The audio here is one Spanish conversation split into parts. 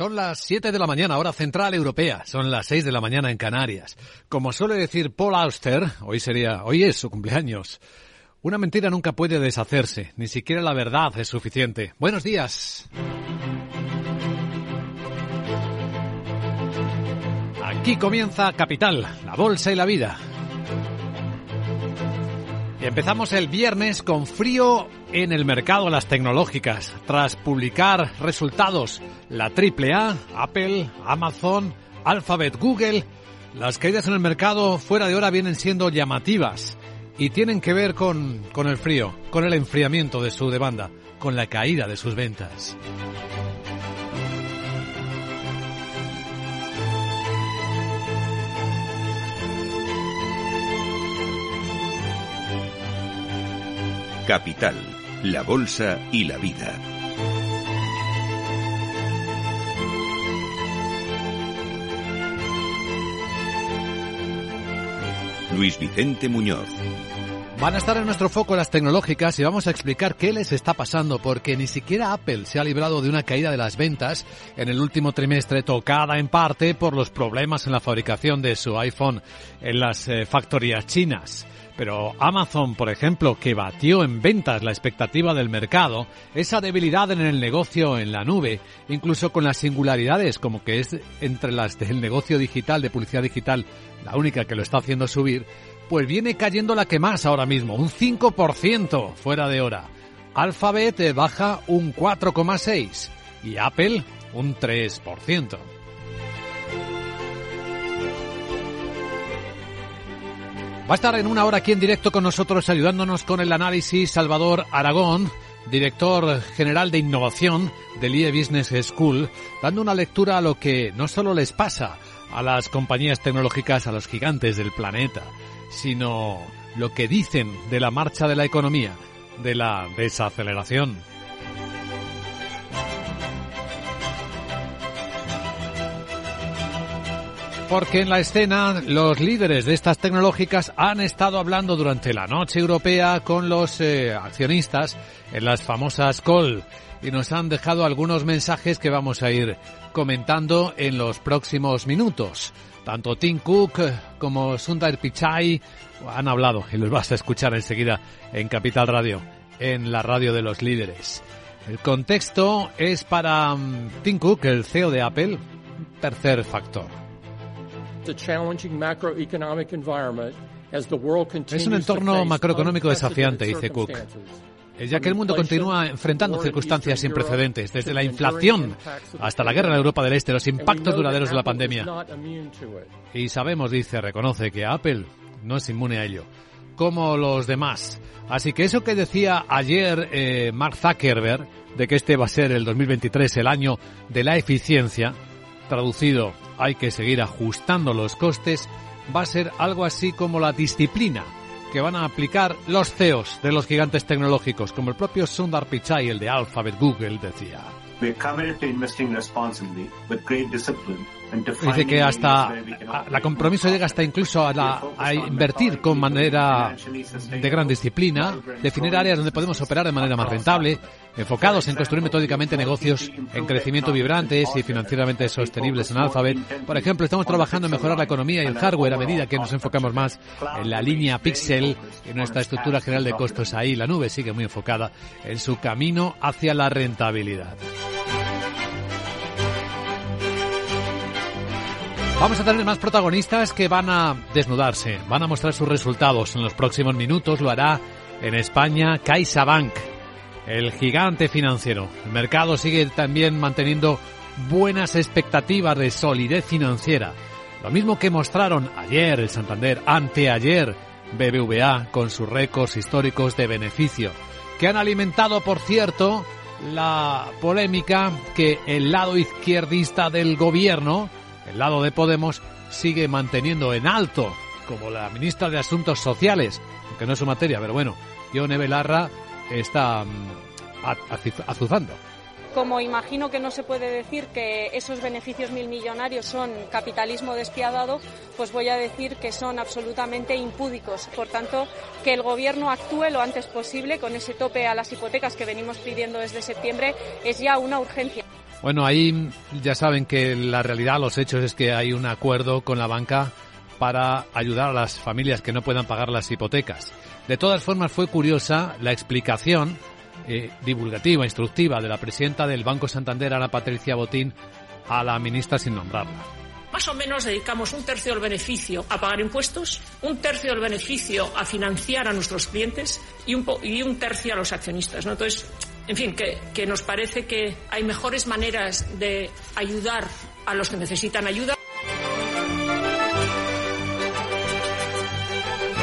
Son las 7 de la mañana, hora central europea. Son las 6 de la mañana en Canarias. Como suele decir Paul Auster, hoy sería, hoy es su cumpleaños. Una mentira nunca puede deshacerse, ni siquiera la verdad es suficiente. Buenos días. Aquí comienza Capital, la bolsa y la vida. Empezamos el viernes con frío en el mercado de las tecnológicas. Tras publicar resultados, la AAA, Apple, Amazon, Alphabet, Google, las caídas en el mercado fuera de hora vienen siendo llamativas y tienen que ver con, con el frío, con el enfriamiento de su demanda, con la caída de sus ventas. Capital, la Bolsa y la Vida. Luis Vicente Muñoz. Van a estar en nuestro foco las tecnológicas y vamos a explicar qué les está pasando porque ni siquiera Apple se ha librado de una caída de las ventas en el último trimestre tocada en parte por los problemas en la fabricación de su iPhone en las eh, factorías chinas. Pero Amazon, por ejemplo, que batió en ventas la expectativa del mercado, esa debilidad en el negocio en la nube, incluso con las singularidades como que es entre las del negocio digital, de publicidad digital, la única que lo está haciendo subir, pues viene cayendo la que más ahora mismo, un 5% fuera de hora. Alphabet baja un 4,6% y Apple un 3%. Va a estar en una hora aquí en directo con nosotros ayudándonos con el análisis Salvador Aragón, director general de innovación del IE Business School, dando una lectura a lo que no solo les pasa a las compañías tecnológicas, a los gigantes del planeta, sino lo que dicen de la marcha de la economía, de la desaceleración. Porque en la escena los líderes de estas tecnológicas han estado hablando durante la noche europea con los eh, accionistas en las famosas call y nos han dejado algunos mensajes que vamos a ir comentando en los próximos minutos. Tanto Tim Cook como Sundar Pichai han hablado y los vas a escuchar enseguida en Capital Radio, en la radio de los líderes. El contexto es para um, Tim Cook, el CEO de Apple, tercer factor. Es un entorno macroeconómico desafiante, dice Cook, ya que el mundo continúa enfrentando circunstancias sin precedentes, desde la inflación hasta la guerra en Europa del Este, los impactos duraderos de la pandemia. Y sabemos, dice, reconoce que Apple no es inmune a ello, como los demás. Así que eso que decía ayer eh, Mark Zuckerberg, de que este va a ser el 2023 el año de la eficiencia, traducido hay que seguir ajustando los costes, va a ser algo así como la disciplina que van a aplicar los CEOs de los gigantes tecnológicos, como el propio Sundar Pichai, el de Alphabet Google, decía. Dice que hasta la compromiso llega hasta incluso a, a, invertir con manera de gran disciplina, definir áreas donde podemos operar de manera más rentable, enfocados en construir metódicamente negocios en crecimiento vibrantes y financieramente sostenibles en Alphabet. Por ejemplo, estamos trabajando en mejorar la economía y el hardware a medida que nos enfocamos más en la línea Pixel, en nuestra estructura general de costos ahí. La nube sigue muy enfocada en su camino hacia la rentabilidad. Vamos a tener más protagonistas que van a desnudarse, van a mostrar sus resultados en los próximos minutos. Lo hará en España CaixaBank, el gigante financiero. El mercado sigue también manteniendo buenas expectativas de solidez financiera. Lo mismo que mostraron ayer el Santander, anteayer BBVA con sus récords históricos de beneficio, que han alimentado, por cierto, la polémica que el lado izquierdista del gobierno el lado de Podemos sigue manteniendo en alto, como la ministra de Asuntos Sociales, aunque no es su materia, pero bueno, Ione Belarra está mm, azuzando. Como imagino que no se puede decir que esos beneficios mil millonarios son capitalismo despiadado, pues voy a decir que son absolutamente impúdicos. Por tanto, que el Gobierno actúe lo antes posible con ese tope a las hipotecas que venimos pidiendo desde septiembre es ya una urgencia. Bueno, ahí ya saben que la realidad, los hechos es que hay un acuerdo con la banca para ayudar a las familias que no puedan pagar las hipotecas. De todas formas, fue curiosa la explicación eh, divulgativa, instructiva de la presidenta del Banco Santander, Ana Patricia Botín, a la ministra sin nombrarla. Más o menos dedicamos un tercio del beneficio a pagar impuestos, un tercio del beneficio a financiar a nuestros clientes y un, y un tercio a los accionistas. ¿no? Entonces, en fin, que, nos parece que hay mejores maneras de ayudar a los que necesitan ayuda.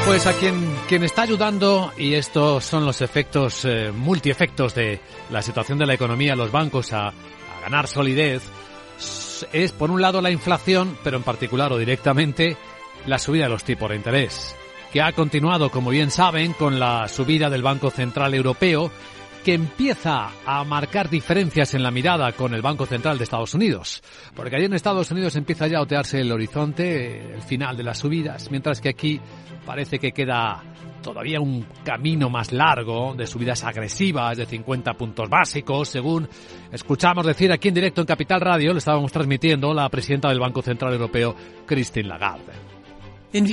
Pues a quien, quien está ayudando, y estos son los efectos, eh, multiefectos de la situación de la economía, los bancos a ganar solidez, es por un lado la inflación, pero en particular o directamente la subida de los tipos de interés, que ha continuado, como bien saben, con la subida del Banco Central Europeo, que empieza a marcar diferencias en la mirada con el Banco Central de Estados Unidos. Porque allí en Estados Unidos empieza ya a otearse el horizonte, el final de las subidas, mientras que aquí parece que queda todavía un camino más largo de subidas agresivas de 50 puntos básicos, según escuchamos decir aquí en directo en Capital Radio, le estábamos transmitiendo la presidenta del Banco Central Europeo, Christine Lagarde. En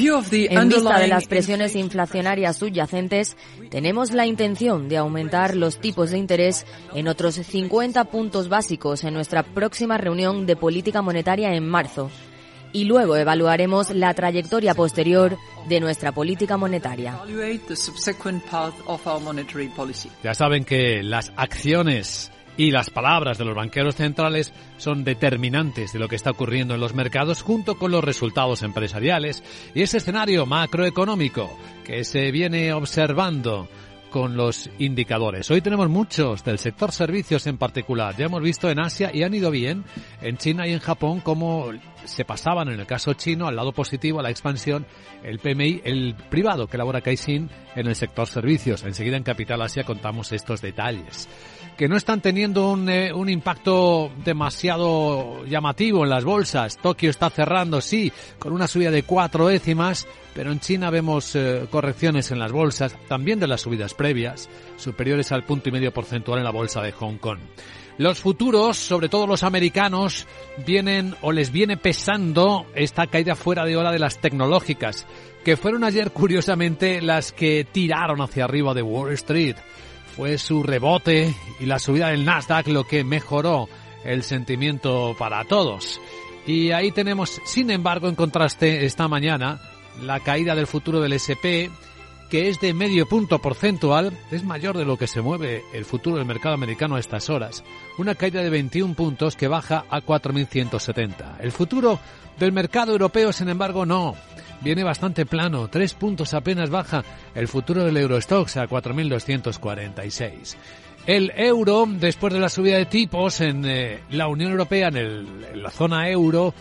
vista de las presiones inflacionarias subyacentes, tenemos la intención de aumentar los tipos de interés en otros 50 puntos básicos en nuestra próxima reunión de política monetaria en marzo. Y luego evaluaremos la trayectoria posterior de nuestra política monetaria. Ya saben que las acciones y las palabras de los banqueros centrales son determinantes de lo que está ocurriendo en los mercados junto con los resultados empresariales y ese escenario macroeconómico que se viene observando con los indicadores. Hoy tenemos muchos del sector servicios en particular. Ya hemos visto en Asia y han ido bien en China y en Japón cómo se pasaban en el caso chino al lado positivo a la expansión el PMI, el privado que elabora Caixin en el sector servicios. Enseguida en Capital Asia contamos estos detalles que no están teniendo un, eh, un, impacto demasiado llamativo en las bolsas. Tokio está cerrando, sí, con una subida de cuatro décimas, pero en China vemos eh, correcciones en las bolsas, también de las subidas previas, superiores al punto y medio porcentual en la bolsa de Hong Kong. Los futuros, sobre todo los americanos, vienen o les viene pesando esta caída fuera de hora de las tecnológicas, que fueron ayer curiosamente las que tiraron hacia arriba de Wall Street. Fue su rebote y la subida del Nasdaq lo que mejoró el sentimiento para todos. Y ahí tenemos, sin embargo, en contraste esta mañana, la caída del futuro del SP, que es de medio punto porcentual, es mayor de lo que se mueve el futuro del mercado americano a estas horas. Una caída de 21 puntos que baja a 4.170. El futuro del mercado europeo, sin embargo, no viene bastante plano, tres puntos apenas baja el futuro del Eurostox a 4.246. El euro, después de la subida de tipos en eh, la Unión Europea, en, en la zona euro,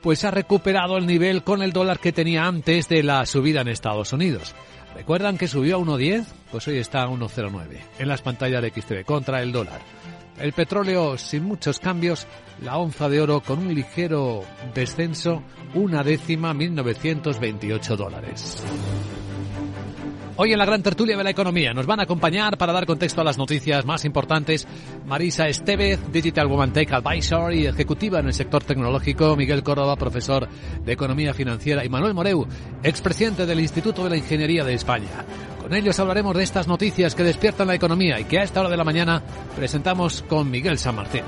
pues ha recuperado el nivel con el dólar que tenía antes de la subida en Estados Unidos. ¿Recuerdan que subió a 1.10? Pues hoy está a 1.09 en las pantallas de XTV contra el dólar. El petróleo sin muchos cambios, la onza de oro con un ligero descenso, una décima, 1.928 dólares. Hoy en la gran tertulia de la economía nos van a acompañar para dar contexto a las noticias más importantes Marisa Estevez, Digital Woman Tech Advisor y ejecutiva en el sector tecnológico, Miguel Córdoba, profesor de Economía Financiera y Manuel Moreu, expresidente del Instituto de la Ingeniería de España. Con ellos hablaremos de estas noticias que despiertan la economía y que a esta hora de la mañana presentamos con Miguel San Martín.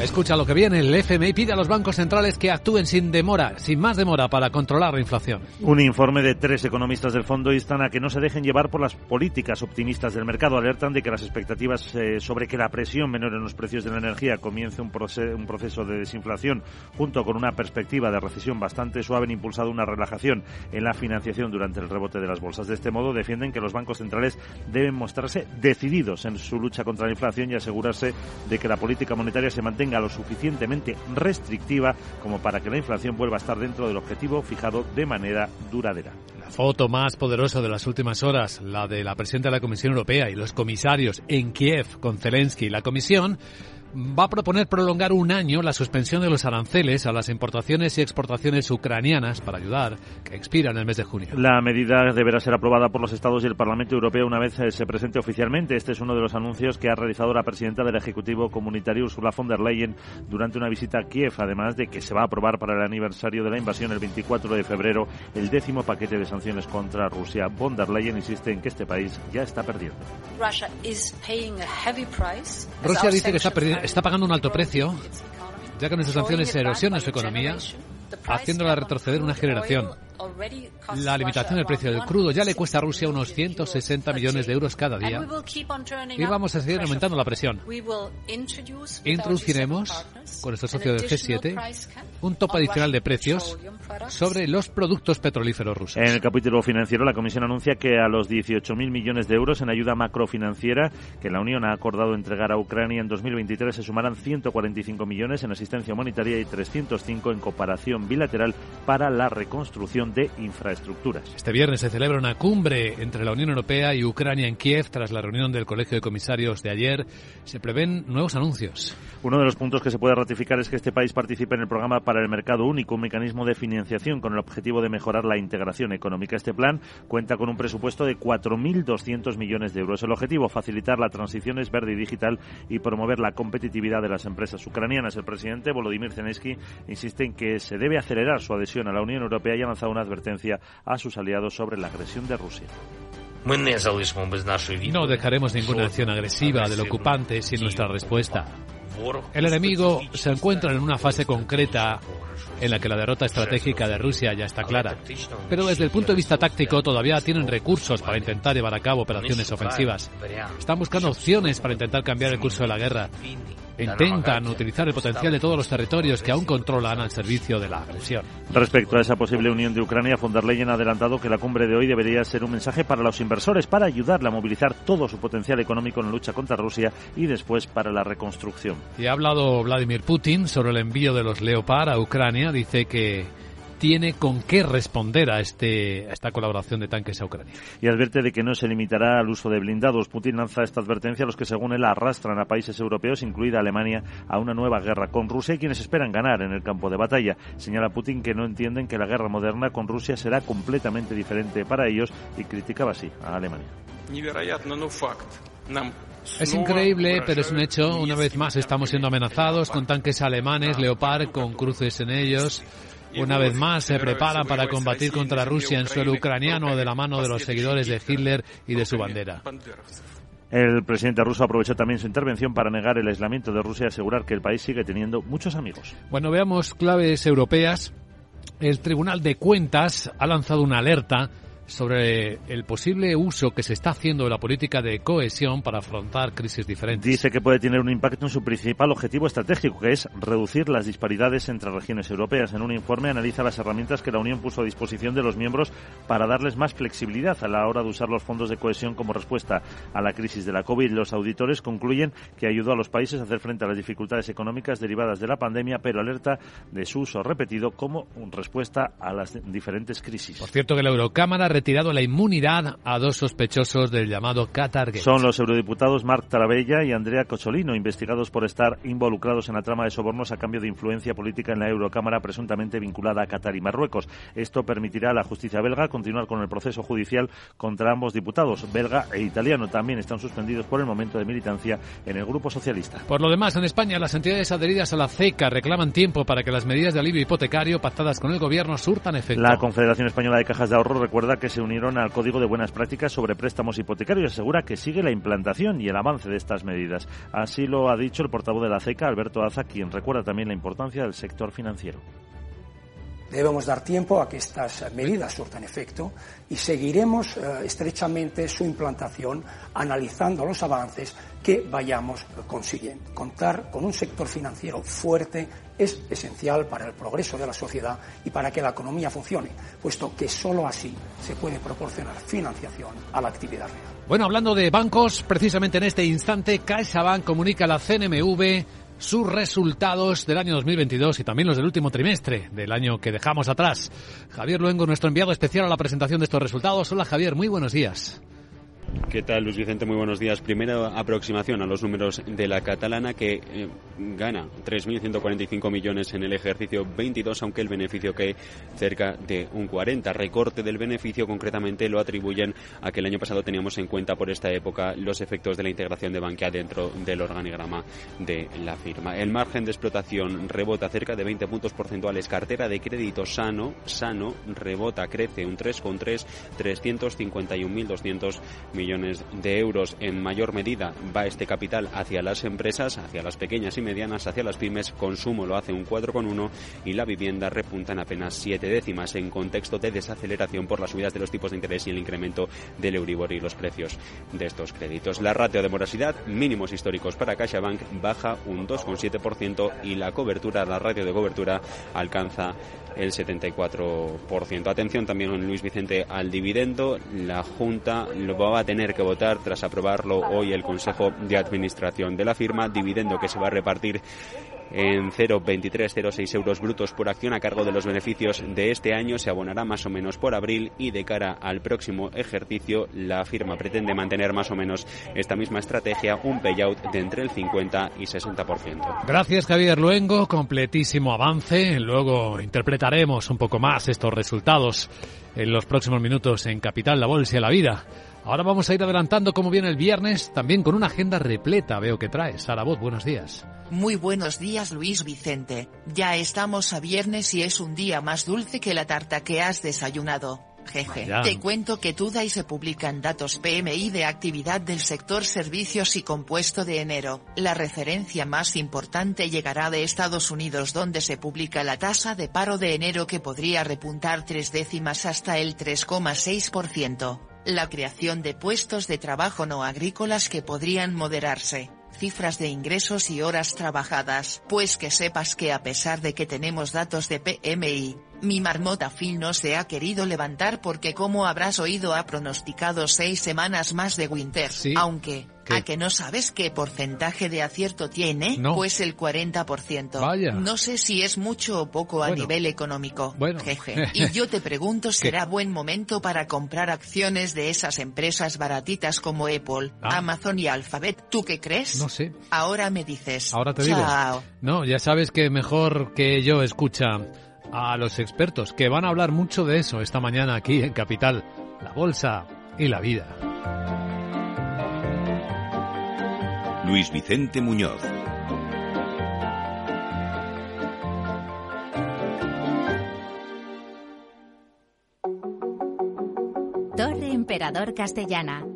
Escucha lo que viene. El FMI pide a los bancos centrales que actúen sin demora, sin más demora, para controlar la inflación. Un informe de tres economistas del fondo instan a que no se dejen llevar por las políticas optimistas del mercado. Alertan de que las expectativas eh, sobre que la presión menor en los precios de la energía comience un, un proceso de desinflación, junto con una perspectiva de recesión bastante suave, han impulsado una relajación en la financiación durante el rebote de las bolsas. De este modo, defienden que los bancos centrales deben mostrarse decididos en su lucha contra la inflación y asegurarse de que la política monetaria se mantenga lo suficientemente restrictiva como para que la inflación vuelva a estar dentro del objetivo fijado de manera duradera. La foto más poderosa de las últimas horas, la de la presidenta de la Comisión Europea y los comisarios en Kiev con Zelensky y la Comisión, va a proponer prolongar un año la suspensión de los aranceles a las importaciones y exportaciones ucranianas para ayudar, que expira en el mes de junio. La medida deberá ser aprobada por los Estados y el Parlamento Europeo una vez eh, se presente oficialmente. Este es uno de los anuncios que ha realizado la presidenta del Ejecutivo Comunitario, Ursula von der Leyen, durante una visita a Kiev, además de que se va a aprobar para el aniversario de la invasión el 24 de febrero el décimo paquete de sanciones contra Rusia. Von der Leyen insiste en que este país ya está perdiendo. Rusia dice que está, está pagando un alto precio, ya que nuestras sanciones erosionan su economía, haciéndola retroceder una generación. La limitación del precio del crudo ya le cuesta a Rusia unos 160 millones de euros cada día y vamos a seguir aumentando la presión. Introduciremos, con nuestro socio del G7, un tope adicional de precios sobre los productos petrolíferos rusos. En el capítulo financiero, la Comisión anuncia que a los 18.000 millones de euros en ayuda macrofinanciera que la Unión ha acordado entregar a Ucrania en 2023 se sumarán 145 millones en asistencia humanitaria y 305 en cooperación bilateral para la reconstrucción de infraestructuras. Este viernes se celebra una cumbre entre la Unión Europea y Ucrania en Kiev tras la reunión del Colegio de Comisarios de ayer. Se prevén nuevos anuncios. Uno de los puntos que se puede ratificar es que este país participe en el programa para el mercado único, un mecanismo de financiación con el objetivo de mejorar la integración económica. Este plan cuenta con un presupuesto de 4.200 millones de euros. El objetivo, facilitar la transición es verde y digital y promover la competitividad de las empresas ucranianas. El presidente Volodymyr Zelensky insiste en que se debe acelerar su adhesión a la Unión Europea y ha lanzado una advertencia a sus aliados sobre la agresión de Rusia. No dejaremos ninguna acción agresiva del ocupante sin nuestra respuesta. El enemigo se encuentra en una fase concreta en la que la derrota estratégica de Rusia ya está clara. Pero desde el punto de vista táctico todavía tienen recursos para intentar llevar a cabo operaciones ofensivas. Están buscando opciones para intentar cambiar el curso de la guerra intentan utilizar el potencial de todos los territorios que aún controlan al servicio de la agresión. Respecto a esa posible unión de Ucrania, von der Leyen ha adelantado que la cumbre de hoy debería ser un mensaje para los inversores para ayudarle a movilizar todo su potencial económico en la lucha contra Rusia y después para la reconstrucción. Y ha hablado Vladimir Putin sobre el envío de los Leopard a Ucrania. Dice que tiene con qué responder a, este, a esta colaboración de tanques a Ucrania. Y advierte de que no se limitará al uso de blindados. Putin lanza esta advertencia a los que, según él, arrastran a países europeos, incluida Alemania, a una nueva guerra con Rusia y quienes esperan ganar en el campo de batalla. Señala Putin que no entienden que la guerra moderna con Rusia será completamente diferente para ellos y criticaba así a Alemania. Es increíble, pero es un hecho. Una vez más estamos siendo amenazados con tanques alemanes, Leopard, con cruces en ellos. Una vez más se preparan para combatir contra Rusia en suelo ucraniano de la mano de los seguidores de Hitler y de su bandera. El presidente ruso aprovechó también su intervención para negar el aislamiento de Rusia y asegurar que el país sigue teniendo muchos amigos. Bueno, veamos claves europeas. El Tribunal de Cuentas ha lanzado una alerta sobre el posible uso que se está haciendo de la política de cohesión para afrontar crisis diferentes. Dice que puede tener un impacto en su principal objetivo estratégico, que es reducir las disparidades entre regiones europeas. En un informe analiza las herramientas que la Unión puso a disposición de los miembros para darles más flexibilidad a la hora de usar los fondos de cohesión como respuesta a la crisis de la COVID. Los auditores concluyen que ayudó a los países a hacer frente a las dificultades económicas derivadas de la pandemia, pero alerta de su uso repetido como respuesta a las diferentes crisis. Por cierto que la Eurocámara retirado la inmunidad a dos sospechosos del llamado Qatar Son los eurodiputados Marc Tarabella y Andrea Cocholino, investigados por estar involucrados en la trama de sobornos a cambio de influencia política en la Eurocámara presuntamente vinculada a Qatar y Marruecos. Esto permitirá a la justicia belga continuar con el proceso judicial contra ambos diputados, belga e italiano. También están suspendidos por el momento de militancia en el Grupo Socialista. Por lo demás, en España, las entidades adheridas a la CECA reclaman tiempo para que las medidas de alivio hipotecario pactadas con el Gobierno surtan efecto. La Confederación Española de Cajas de Ahorro recuerda que se unieron al Código de Buenas Prácticas sobre préstamos hipotecarios y asegura que sigue la implantación y el avance de estas medidas. Así lo ha dicho el portavoz de la CECA, Alberto Aza, quien recuerda también la importancia del sector financiero. Debemos dar tiempo a que estas medidas surtan efecto y seguiremos eh, estrechamente su implantación analizando los avances que vayamos consiguiendo. Contar con un sector financiero fuerte es esencial para el progreso de la sociedad y para que la economía funcione, puesto que sólo así se puede proporcionar financiación a la actividad real. Bueno, hablando de bancos, precisamente en este instante CaixaBank comunica a la CNMV sus resultados del año 2022 y también los del último trimestre del año que dejamos atrás. Javier Luengo, nuestro enviado especial a la presentación de estos resultados. Hola Javier, muy buenos días. ¿Qué tal, Luis Vicente? Muy buenos días. Primera aproximación a los números de la catalana que eh, gana 3.145 millones en el ejercicio 22, aunque el beneficio que cerca de un 40. Recorte del beneficio concretamente lo atribuyen a que el año pasado teníamos en cuenta por esta época los efectos de la integración de Bankia dentro del organigrama de la firma. El margen de explotación rebota cerca de 20 puntos porcentuales. Cartera de crédito sano, sano, rebota, crece un 3,3, 351.200 millones de euros. En mayor medida va este capital hacia las empresas, hacia las pequeñas y medianas, hacia las pymes. Consumo lo hace un 4,1 y la vivienda repunta en apenas 7 décimas en contexto de desaceleración por las subidas de los tipos de interés y el incremento del Euribor y los precios de estos créditos. La ratio de morosidad, mínimos históricos para CaixaBank, baja un 2,7% y la cobertura, la ratio de cobertura alcanza el 74%. Atención también, Luis Vicente, al dividendo. La Junta lo va a tener que votar tras aprobarlo hoy el Consejo de Administración de la firma. Dividendo que se va a repartir en 0,2306 euros brutos por acción a cargo de los beneficios de este año. Se abonará más o menos por abril y de cara al próximo ejercicio la firma pretende mantener más o menos esta misma estrategia, un payout de entre el 50 y 60%. Gracias Javier Luengo, completísimo avance. Luego interpretaremos un poco más estos resultados en los próximos minutos en Capital, la Bolsa y la Vida. Ahora vamos a ir adelantando como viene el viernes, también con una agenda repleta, veo que traes. Sara buenos días. Muy buenos días Luis Vicente, ya estamos a viernes y es un día más dulce que la tarta que has desayunado. Jeje. Te cuento que y se publican datos PMI de actividad del sector servicios y compuesto de enero. La referencia más importante llegará de Estados Unidos donde se publica la tasa de paro de enero que podría repuntar tres décimas hasta el 3,6% la creación de puestos de trabajo no agrícolas que podrían moderarse, cifras de ingresos y horas trabajadas. Pues que sepas que a pesar de que tenemos datos de PMI, mi marmota Phil no se ha querido levantar porque como habrás oído ha pronosticado seis semanas más de Winter, aunque ¿A que no sabes qué porcentaje de acierto tiene? Pues el 40%. Vaya. No sé si es mucho o poco a nivel económico. Bueno. Jeje. Y yo te pregunto, ¿será buen momento para comprar acciones de esas empresas baratitas como Apple, ah. Amazon y Alphabet? ¿Tú qué crees? No sé. Ahora me dices. Ahora te digo. No, ya sabes que mejor que yo escucha a los expertos que van a hablar mucho de eso esta mañana aquí en Capital, la bolsa y la vida. Luis Vicente Muñoz. Torre Emperador Castellana.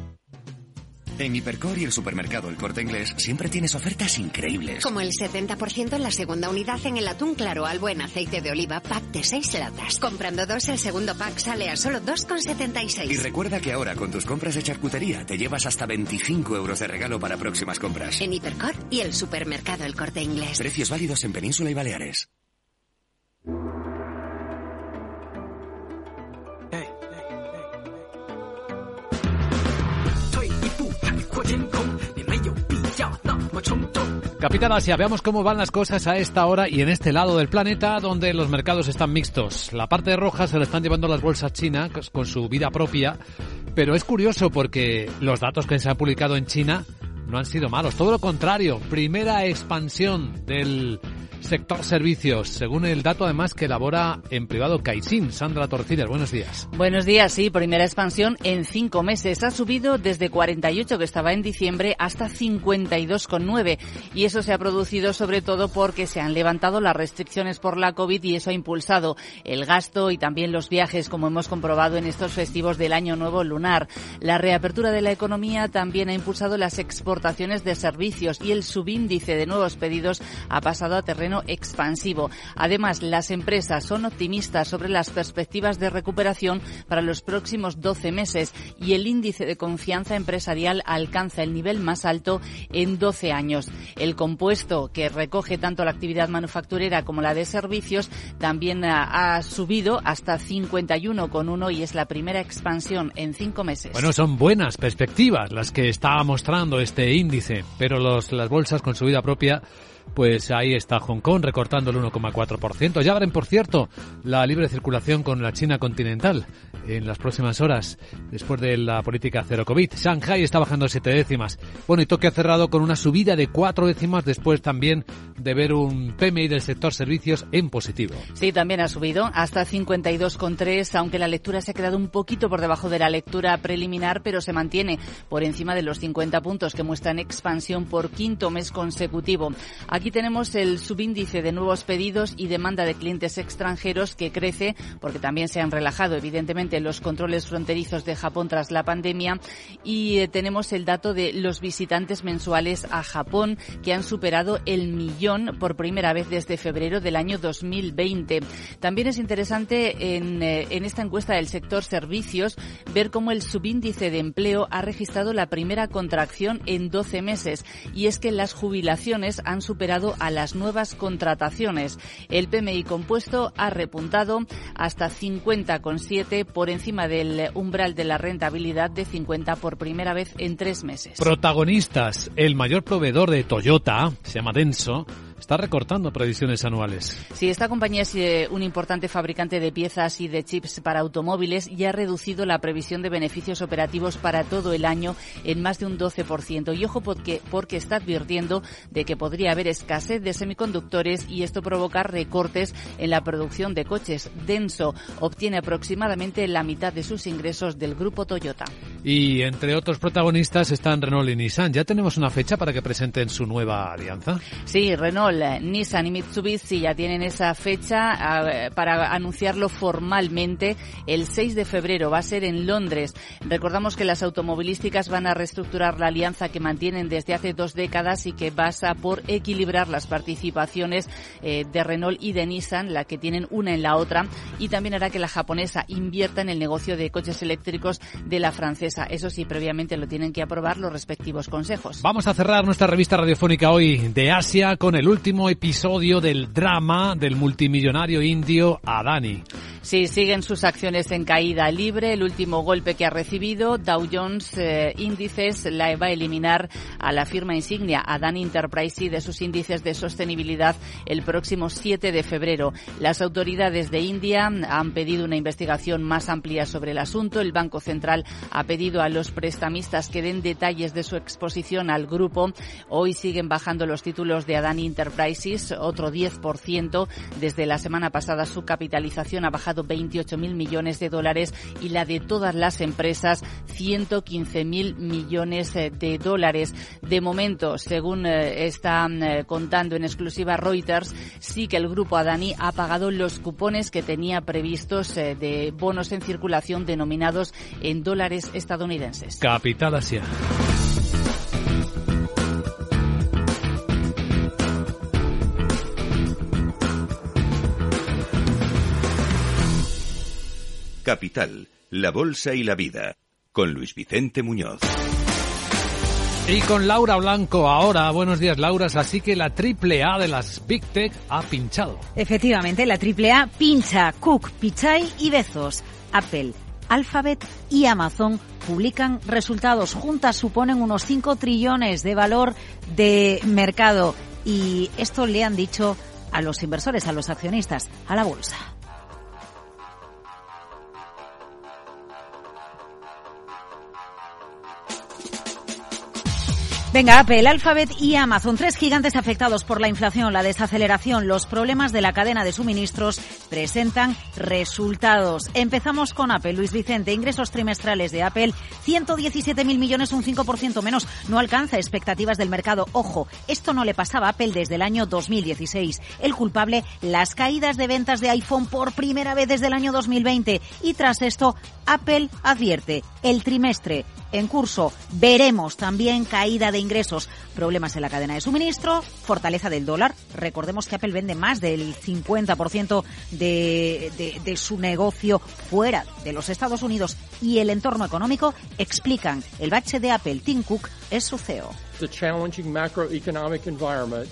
En Hipercor y el supermercado El Corte Inglés siempre tienes ofertas increíbles. Como el 70% en la segunda unidad en el atún claro al buen aceite de oliva pack de 6 latas. Comprando dos, el segundo pack sale a solo 2,76. Y recuerda que ahora con tus compras de charcutería te llevas hasta 25 euros de regalo para próximas compras. En Hipercor y el supermercado El Corte Inglés. Precios válidos en Península y Baleares. Capital Asia, veamos cómo van las cosas a esta hora y en este lado del planeta donde los mercados están mixtos. La parte roja se la están llevando las bolsas chinas con su vida propia, pero es curioso porque los datos que se han publicado en China no han sido malos, todo lo contrario, primera expansión del sector servicios, según el dato además que elabora en privado Caixin. Sandra Torcidas, buenos días. Buenos días, sí, primera expansión en cinco meses. Ha subido desde 48 que estaba en diciembre hasta 52,9 y eso se ha producido sobre todo porque se han levantado las restricciones por la COVID y eso ha impulsado el gasto y también los viajes, como hemos comprobado en estos festivos del Año Nuevo Lunar. La reapertura de la economía también ha impulsado las exportaciones de servicios y el subíndice de nuevos pedidos ha pasado a terreno expansivo. Además, las empresas son optimistas sobre las perspectivas de recuperación para los próximos 12 meses y el índice de confianza empresarial alcanza el nivel más alto en 12 años. El compuesto que recoge tanto la actividad manufacturera como la de servicios también ha, subido hasta 51,1 y es la primera expansión en cinco meses. Bueno, son buenas perspectivas las que está mostrando este índice, pero las bolsas con subida propia pues ahí está Hong Kong recortando el 1,4%. Ya abren, por cierto, la libre circulación con la China continental en las próximas horas, después de la política cero COVID. Shanghai está bajando siete décimas. Bueno, y Tokio ha cerrado con una subida de cuatro décimas después también de ver un PMI del sector servicios en positivo. Sí, también ha subido hasta 52,3, aunque la lectura se ha quedado un poquito por debajo de la lectura preliminar, pero se mantiene por encima de los 50 puntos que muestran expansión por quinto mes consecutivo. Aquí tenemos el subíndice de nuevos pedidos y demanda de clientes extranjeros que crece porque también se han relajado evidentemente los controles fronterizos de Japón tras la pandemia y eh, tenemos el dato de los visitantes mensuales a Japón que han superado el millón por primera vez desde febrero del año 2020. También es interesante en, eh, en esta encuesta del sector servicios ver cómo el subíndice de empleo ha registrado la primera contracción en 12 meses y es que las jubilaciones han superado a las nuevas contrataciones. El PMI compuesto ha repuntado hasta 50,7 por encima del umbral de la rentabilidad de 50 por primera vez en tres meses. Protagonistas, el mayor proveedor de Toyota, se llama Denso, está recortando previsiones anuales. Sí, esta compañía es eh, un importante fabricante de piezas y de chips para automóviles y ha reducido la previsión de beneficios operativos para todo el año en más de un 12%. Y ojo porque, porque está advirtiendo de que podría haber escasez de semiconductores y esto provoca recortes en la producción de coches. Denso obtiene aproximadamente la mitad de sus ingresos del grupo Toyota. Y entre otros protagonistas están Renault y Nissan. ¿Ya tenemos una fecha para que presenten su nueva alianza? Sí, Renault Nissan y Mitsubishi ya tienen esa fecha para anunciarlo formalmente el 6 de febrero. Va a ser en Londres. Recordamos que las automovilísticas van a reestructurar la alianza que mantienen desde hace dos décadas y que basa por equilibrar las participaciones eh, de Renault y de Nissan, la que tienen una en la otra, y también hará que la japonesa invierta en el negocio de coches eléctricos de la francesa. Eso sí, previamente lo tienen que aprobar los respectivos consejos. Vamos a cerrar nuestra revista radiofónica hoy de Asia con el último último episodio del drama del multimillonario indio Adani. Sí, siguen sus acciones en caída libre. El último golpe que ha recibido, Dow Jones eh, Índices, la va a eliminar a la firma insignia Adani Enterprise de sus índices de sostenibilidad el próximo 7 de febrero. Las autoridades de India han pedido una investigación más amplia sobre el asunto. El Banco Central ha pedido a los prestamistas que den detalles de su exposición al grupo. Hoy siguen bajando los títulos de Enterprise Enterprises, otro 10%. Desde la semana pasada su capitalización ha bajado 28.000 millones de dólares y la de todas las empresas 115.000 millones eh, de dólares. De momento, según eh, está eh, contando en exclusiva Reuters, sí que el grupo Adani ha pagado los cupones que tenía previstos de bonos en circulación denominados en dólares estadounidenses. Capital Asia. Capital, la Bolsa y la Vida, con Luis Vicente Muñoz. Y con Laura Blanco ahora. Buenos días, Laura. Así que la triple A de las Big Tech ha pinchado. Efectivamente, la triple A pincha. Cook, Pichai y Bezos. Apple, Alphabet y Amazon publican resultados. Juntas suponen unos 5 trillones de valor de mercado. Y esto le han dicho a los inversores, a los accionistas, a la bolsa. Venga, Apple, Alphabet y Amazon, tres gigantes afectados por la inflación, la desaceleración, los problemas de la cadena de suministros, presentan resultados. Empezamos con Apple. Luis Vicente, ingresos trimestrales de Apple, 117.000 millones, un 5% menos. No alcanza expectativas del mercado. Ojo, esto no le pasaba a Apple desde el año 2016. El culpable, las caídas de ventas de iPhone por primera vez desde el año 2020. Y tras esto, Apple advierte, el trimestre en curso. Veremos también caída de ingresos, problemas en la cadena de suministro, fortaleza del dólar. Recordemos que Apple vende más del 50% de, de, de su negocio fuera de los Estados Unidos y el entorno económico explican el bache de Apple. Tim Cook es su CEO.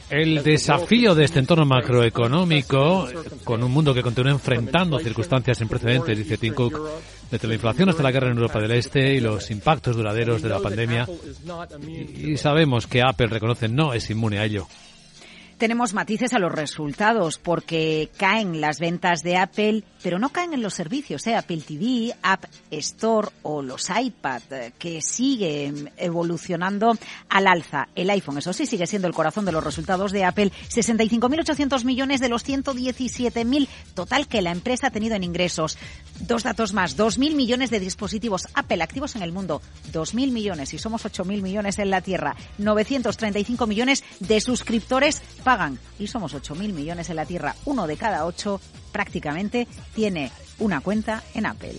El desafío de este entorno macroeconómico, con un mundo que continúa enfrentando circunstancias sin precedentes, dice Tim Cook, desde la inflación hasta la guerra en Europa del Este y los impactos duraderos de la pandemia. Y sabemos que Apple reconoce no es inmune a ello tenemos matices a los resultados porque caen las ventas de Apple, pero no caen en los servicios, ¿eh? Apple TV, App Store o los iPad, eh, que siguen evolucionando al alza. El iPhone, eso sí, sigue siendo el corazón de los resultados de Apple. 65.800 millones de los 117.000 total que la empresa ha tenido en ingresos. Dos datos más, 2.000 millones de dispositivos Apple activos en el mundo, 2.000 millones y somos 8.000 millones en la Tierra, 935 millones de suscriptores pagan y somos 8.000 millones en la Tierra, uno de cada ocho prácticamente tiene una cuenta en Apple.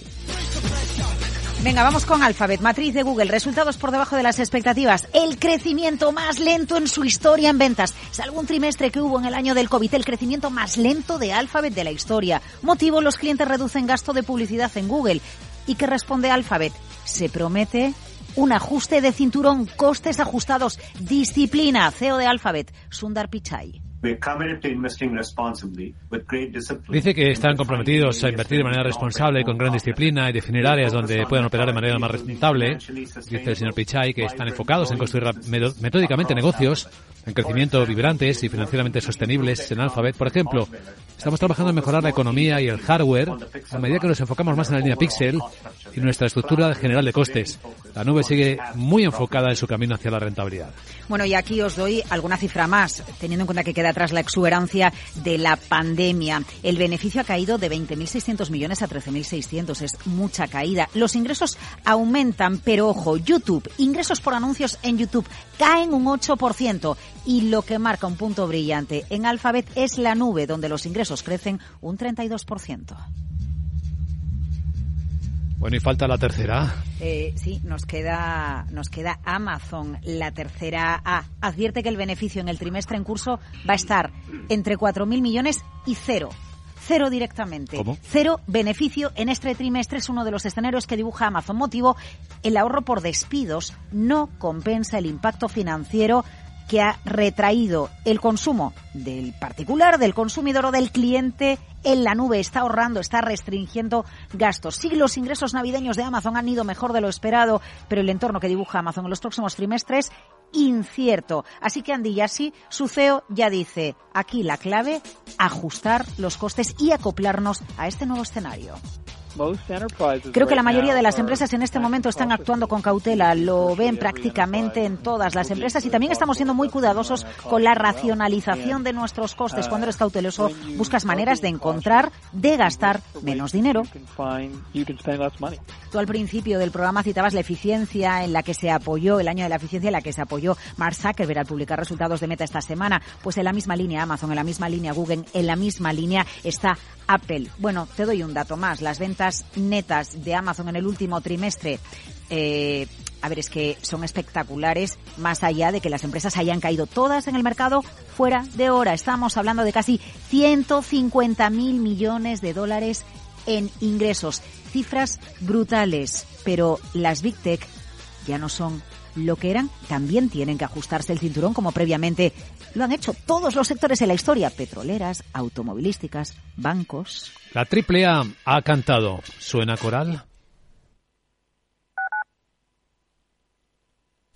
Venga, vamos con Alphabet, matriz de Google. Resultados por debajo de las expectativas. El crecimiento más lento en su historia en ventas. Salvo un trimestre que hubo en el año del COVID, el crecimiento más lento de Alphabet de la historia. Motivo, los clientes reducen gasto de publicidad en Google. ¿Y qué responde Alphabet? Se promete un ajuste de cinturón, costes ajustados, disciplina. CEO de Alphabet, Sundar Pichai. Dice que están comprometidos a invertir de manera responsable, con gran disciplina y definir áreas donde puedan operar de manera más rentable. Dice el señor Pichai que están enfocados en construir metódicamente negocios en crecimiento vibrantes y financieramente sostenibles en Alphabet. Por ejemplo, estamos trabajando en mejorar la economía y el hardware a medida que nos enfocamos más en la línea Pixel y nuestra estructura general de costes. La nube sigue muy enfocada en su camino hacia la rentabilidad. Bueno, y aquí os doy alguna cifra más, teniendo en cuenta que queda atrás la exuberancia de la pandemia. El beneficio ha caído de 20.600 millones a 13.600. Es mucha caída. Los ingresos aumentan, pero ojo, YouTube, ingresos por anuncios en YouTube caen un 8%. Y lo que marca un punto brillante en Alphabet es la nube, donde los ingresos crecen un 32%. Bueno, y falta la tercera. Eh, sí, nos queda, nos queda Amazon, la tercera A. Advierte que el beneficio en el trimestre en curso va a estar entre 4.000 millones y cero. Cero directamente. ¿Cómo? Cero beneficio en este trimestre es uno de los escenarios que dibuja Amazon. Motivo, el ahorro por despidos no compensa el impacto financiero que ha retraído el consumo del particular, del consumidor o del cliente en la nube, está ahorrando, está restringiendo gastos. Sí, los ingresos navideños de Amazon han ido mejor de lo esperado, pero el entorno que dibuja Amazon en los próximos trimestres incierto. Así que Andy Yassi, su CEO, ya dice, aquí la clave, ajustar los costes y acoplarnos a este nuevo escenario. Creo que la mayoría de las empresas en este momento están actuando con cautela, lo ven prácticamente en todas las empresas y también estamos siendo muy cuidadosos con la racionalización de nuestros costes. Cuando eres cauteloso, buscas maneras de encontrar, de gastar menos dinero. Tú al principio del programa citabas la eficiencia en la que se apoyó, el año de la eficiencia en la que se apoyó Mark Zuckerberg al publicar resultados de Meta esta semana. Pues en la misma línea Amazon, en la misma línea Google, en la misma línea está Apple. Bueno, te doy un dato más. Las ventas netas de Amazon en el último trimestre, eh, a ver, es que son espectaculares, más allá de que las empresas hayan caído todas en el mercado fuera de hora. Estamos hablando de casi 150 mil millones de dólares en ingresos. Cifras brutales, pero las Big Tech ya no son lo que eran, también tienen que ajustarse el cinturón como previamente lo han hecho todos los sectores en la historia, petroleras, automovilísticas, bancos. La AAA ha cantado. ¿Suena coral?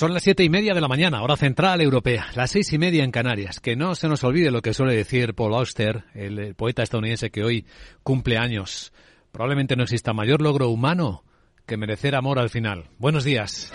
Son las siete y media de la mañana, hora central europea, las seis y media en Canarias. Que no se nos olvide lo que suele decir Paul Auster, el poeta estadounidense que hoy cumple años. Probablemente no exista mayor logro humano que merecer amor al final. Buenos días.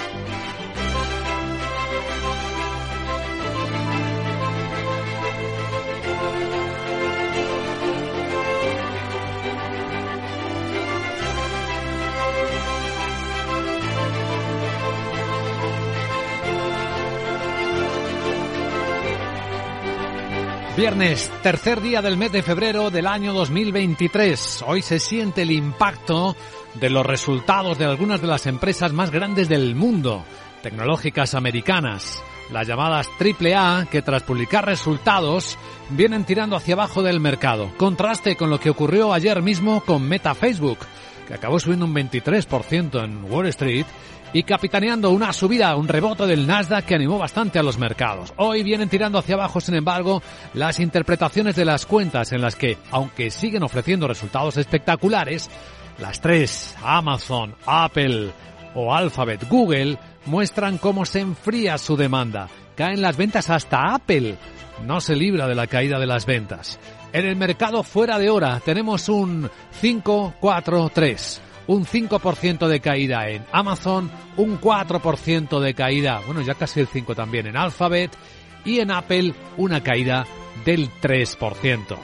Viernes, tercer día del mes de febrero del año 2023. Hoy se siente el impacto de los resultados de algunas de las empresas más grandes del mundo, tecnológicas americanas, las llamadas AAA, que tras publicar resultados vienen tirando hacia abajo del mercado. Contraste con lo que ocurrió ayer mismo con Meta Facebook, que acabó subiendo un 23% en Wall Street y capitaneando una subida, un rebote del Nasdaq que animó bastante a los mercados. Hoy vienen tirando hacia abajo, sin embargo, las interpretaciones de las cuentas en las que, aunque siguen ofreciendo resultados espectaculares, las tres, Amazon, Apple o Alphabet, Google, muestran cómo se enfría su demanda. Caen las ventas hasta Apple. No se libra de la caída de las ventas. En el mercado fuera de hora tenemos un 5-4-3 un 5% de caída en Amazon, un 4% de caída, bueno, ya casi el 5 también en Alphabet y en Apple una caída del 3%.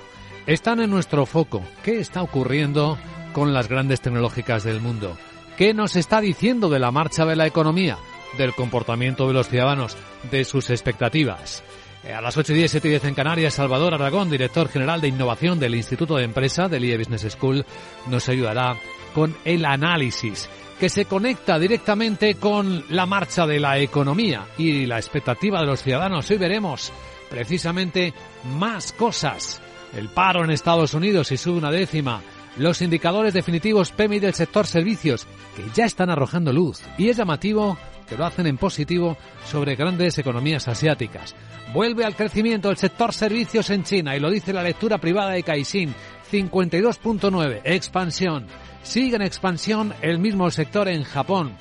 Están en nuestro foco. ¿Qué está ocurriendo con las grandes tecnológicas del mundo? ¿Qué nos está diciendo de la marcha de la economía, del comportamiento de los ciudadanos, de sus expectativas? Eh, a las 8 y 10, 7 y 10 en Canarias, Salvador Aragón, director general de innovación del Instituto de Empresa del IE Business School, nos ayudará con el análisis que se conecta directamente con la marcha de la economía y la expectativa de los ciudadanos. Hoy veremos precisamente más cosas. El paro en Estados Unidos y sube una décima. Los indicadores definitivos PMI del sector servicios que ya están arrojando luz. Y es llamativo que lo hacen en positivo sobre grandes economías asiáticas. Vuelve al crecimiento el sector servicios en China y lo dice la lectura privada de Caixin. 52.9, expansión. Sigue en expansión el mismo sector en Japón,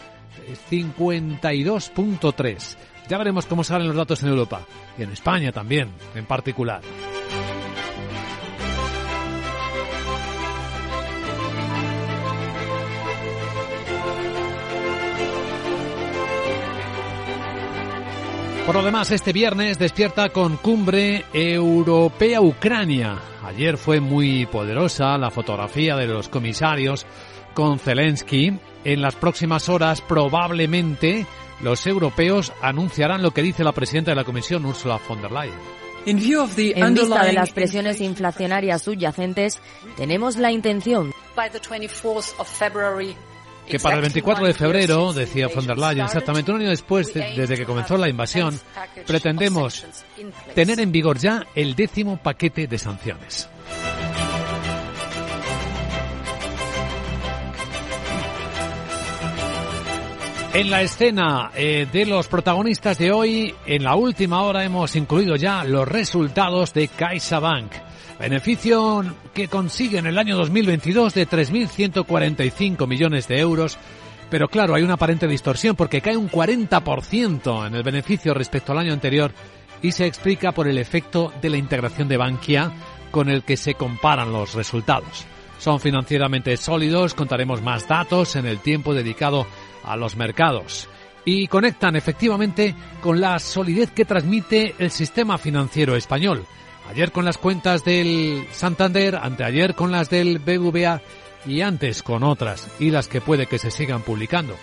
52.3. Ya veremos cómo salen los datos en Europa y en España también, en particular. Por lo demás, este viernes despierta con cumbre europea-Ucrania. Ayer fue muy poderosa la fotografía de los comisarios con Zelensky. En las próximas horas probablemente los europeos anunciarán lo que dice la presidenta de la Comisión, Ursula von der Leyen. En vista de las presiones inflacionarias subyacentes, tenemos la intención que para el 24 de febrero, decía von der Leyen, exactamente un año después, desde que comenzó la invasión, pretendemos tener en vigor ya el décimo paquete de sanciones. En la escena eh, de los protagonistas de hoy, en la última hora hemos incluido ya los resultados de CaixaBank. Beneficio que consigue en el año 2022 de 3.145 millones de euros. Pero claro, hay una aparente distorsión porque cae un 40% en el beneficio respecto al año anterior y se explica por el efecto de la integración de Bankia con el que se comparan los resultados. Son financieramente sólidos, contaremos más datos en el tiempo dedicado a los mercados y conectan efectivamente con la solidez que transmite el sistema financiero español. Ayer con las cuentas del Santander, anteayer con las del BBVA y antes con otras y las que puede que se sigan publicando,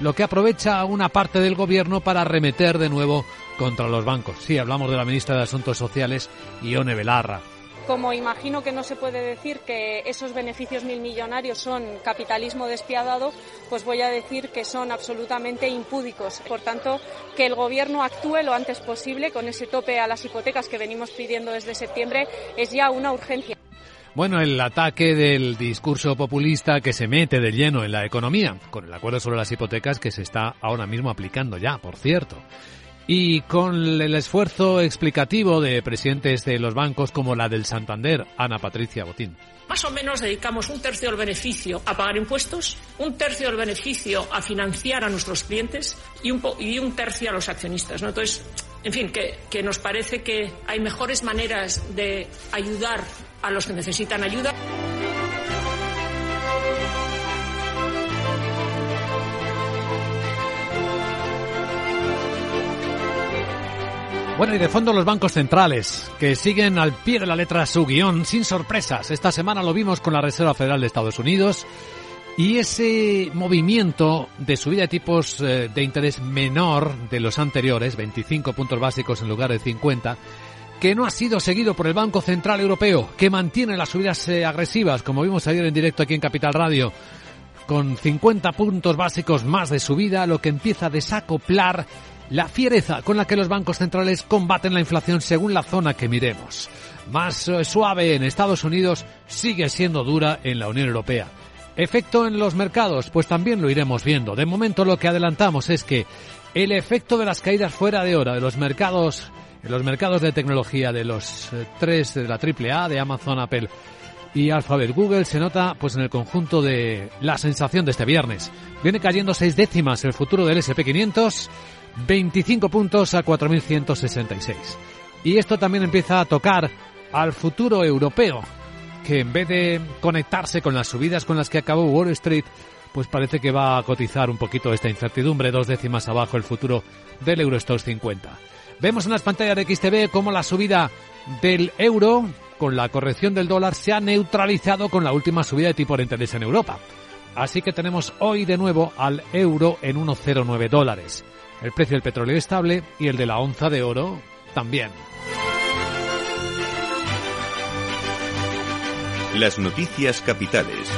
lo que aprovecha una parte del gobierno para remeter de nuevo contra los bancos. Sí, hablamos de la ministra de Asuntos Sociales, Ione Belarra. Como imagino que no se puede decir que esos beneficios mil millonarios son capitalismo despiadado, pues voy a decir que son absolutamente impúdicos. Por tanto, que el Gobierno actúe lo antes posible con ese tope a las hipotecas que venimos pidiendo desde septiembre es ya una urgencia. Bueno, el ataque del discurso populista que se mete de lleno en la economía, con el acuerdo sobre las hipotecas que se está ahora mismo aplicando ya, por cierto y con el esfuerzo explicativo de presidentes de los bancos como la del Santander, Ana Patricia Botín. Más o menos dedicamos un tercio del beneficio a pagar impuestos, un tercio del beneficio a financiar a nuestros clientes y un, y un tercio a los accionistas. Entonces, en fin, que, que nos parece que hay mejores maneras de ayudar a los que necesitan ayuda. Bueno, y de fondo los bancos centrales, que siguen al pie de la letra su guion, sin sorpresas. Esta semana lo vimos con la Reserva Federal de Estados Unidos y ese movimiento de subida de tipos eh, de interés menor de los anteriores, 25 puntos básicos en lugar de 50, que no ha sido seguido por el Banco Central Europeo, que mantiene las subidas eh, agresivas, como vimos ayer en directo aquí en Capital Radio, con 50 puntos básicos más de subida, lo que empieza a desacoplar la fiereza con la que los bancos centrales combaten la inflación según la zona que miremos. Más eh, suave en Estados Unidos sigue siendo dura en la Unión Europea. Efecto en los mercados, pues también lo iremos viendo. De momento lo que adelantamos es que el efecto de las caídas fuera de hora de los mercados, en los mercados de tecnología de los eh, tres de la AAA, de Amazon, Apple y Alphabet Google se nota pues en el conjunto de la sensación de este viernes. Viene cayendo seis décimas el futuro del SP500 25 puntos a 4.166. Y esto también empieza a tocar al futuro europeo, que en vez de conectarse con las subidas con las que acabó Wall Street, pues parece que va a cotizar un poquito esta incertidumbre, dos décimas abajo el futuro del Eurostoxx 50. Vemos en las pantallas de XTV cómo la subida del euro con la corrección del dólar se ha neutralizado con la última subida de tipo de interés en Europa. Así que tenemos hoy de nuevo al euro en 1,09 dólares. El precio del petróleo estable y el de la onza de oro también. Las noticias capitales.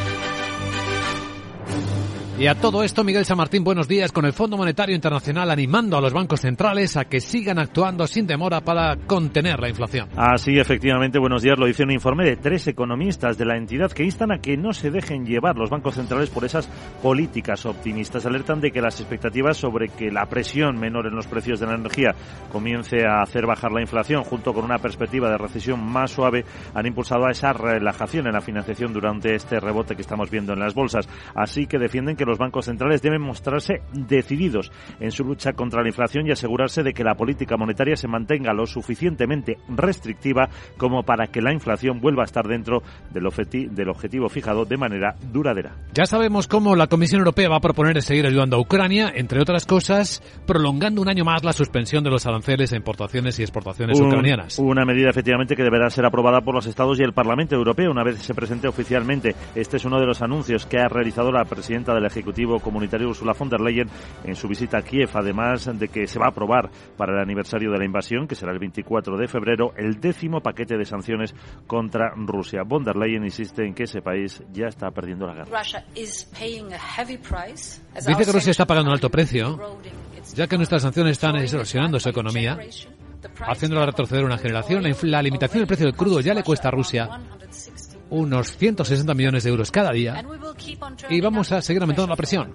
Y a todo esto, Miguel San Martín, buenos días, con el Fondo Monetario Internacional animando a los bancos centrales a que sigan actuando sin demora para contener la inflación. Así, efectivamente, buenos días. Lo dice un informe de tres economistas de la entidad que instan a que no se dejen llevar los bancos centrales por esas políticas optimistas. Alertan de que las expectativas sobre que la presión menor en los precios de la energía comience a hacer bajar la inflación, junto con una perspectiva de recesión más suave, han impulsado a esa relajación en la financiación durante este rebote que estamos viendo en las bolsas. Así que defienden que los bancos centrales deben mostrarse decididos en su lucha contra la inflación y asegurarse de que la política monetaria se mantenga lo suficientemente restrictiva como para que la inflación vuelva a estar dentro del, del objetivo fijado de manera duradera. Ya sabemos cómo la Comisión Europea va a proponer seguir ayudando a Ucrania, entre otras cosas, prolongando un año más la suspensión de los aranceles a importaciones y exportaciones ucranianas. Una medida efectivamente que deberá ser aprobada por los Estados y el Parlamento Europeo una vez se presente oficialmente. Este es uno de los anuncios que ha realizado la presidenta del Ejecutivo Comunitario Ursula von der Leyen en su visita a Kiev, además de que se va a aprobar para el aniversario de la invasión, que será el 24 de febrero, el décimo paquete de sanciones contra Rusia. Von der Leyen insiste en que ese país ya está perdiendo la guerra. Dice que Rusia está pagando un alto precio, ya que nuestras sanciones están erosionando su economía, haciéndola retroceder una generación. La limitación del precio del crudo ya le cuesta a Rusia unos 160 millones de euros cada día y vamos a seguir aumentando la presión.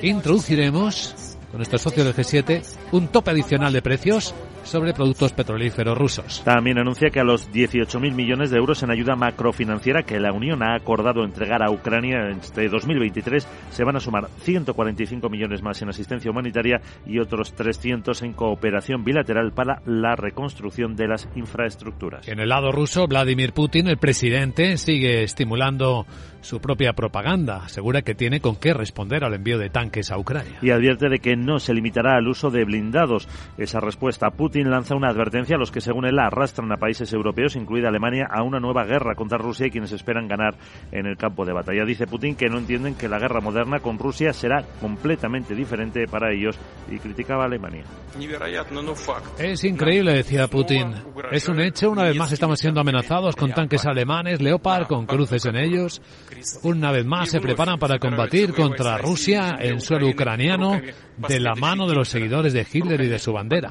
Introduciremos, con nuestro socio del G7, un tope adicional de precios sobre productos petrolíferos rusos. También anuncia que a los 18.000 millones de euros en ayuda macrofinanciera que la Unión ha acordado entregar a Ucrania este 2023 se van a sumar 145 millones más en asistencia humanitaria y otros 300 en cooperación bilateral para la reconstrucción de las infraestructuras. En el lado ruso, Vladimir Putin, el presidente, sigue estimulando su propia propaganda. Asegura que tiene con qué responder al envío de tanques a Ucrania. Y advierte de que no se limitará al uso de blindados. Esa respuesta, Putin lanza una advertencia a los que, según él, arrastran a países europeos, incluida Alemania, a una nueva guerra contra Rusia y quienes esperan ganar en el campo de batalla. Dice Putin que no entienden que la guerra moderna con Rusia será completamente diferente para ellos y criticaba a Alemania. Es increíble, decía Putin. Es un hecho, una vez más estamos siendo amenazados con tanques alemanes, Leopard, con cruces en ellos. Una vez más se preparan para combatir contra Rusia en suelo ucraniano de la mano de los seguidores de Hitler y de su bandera.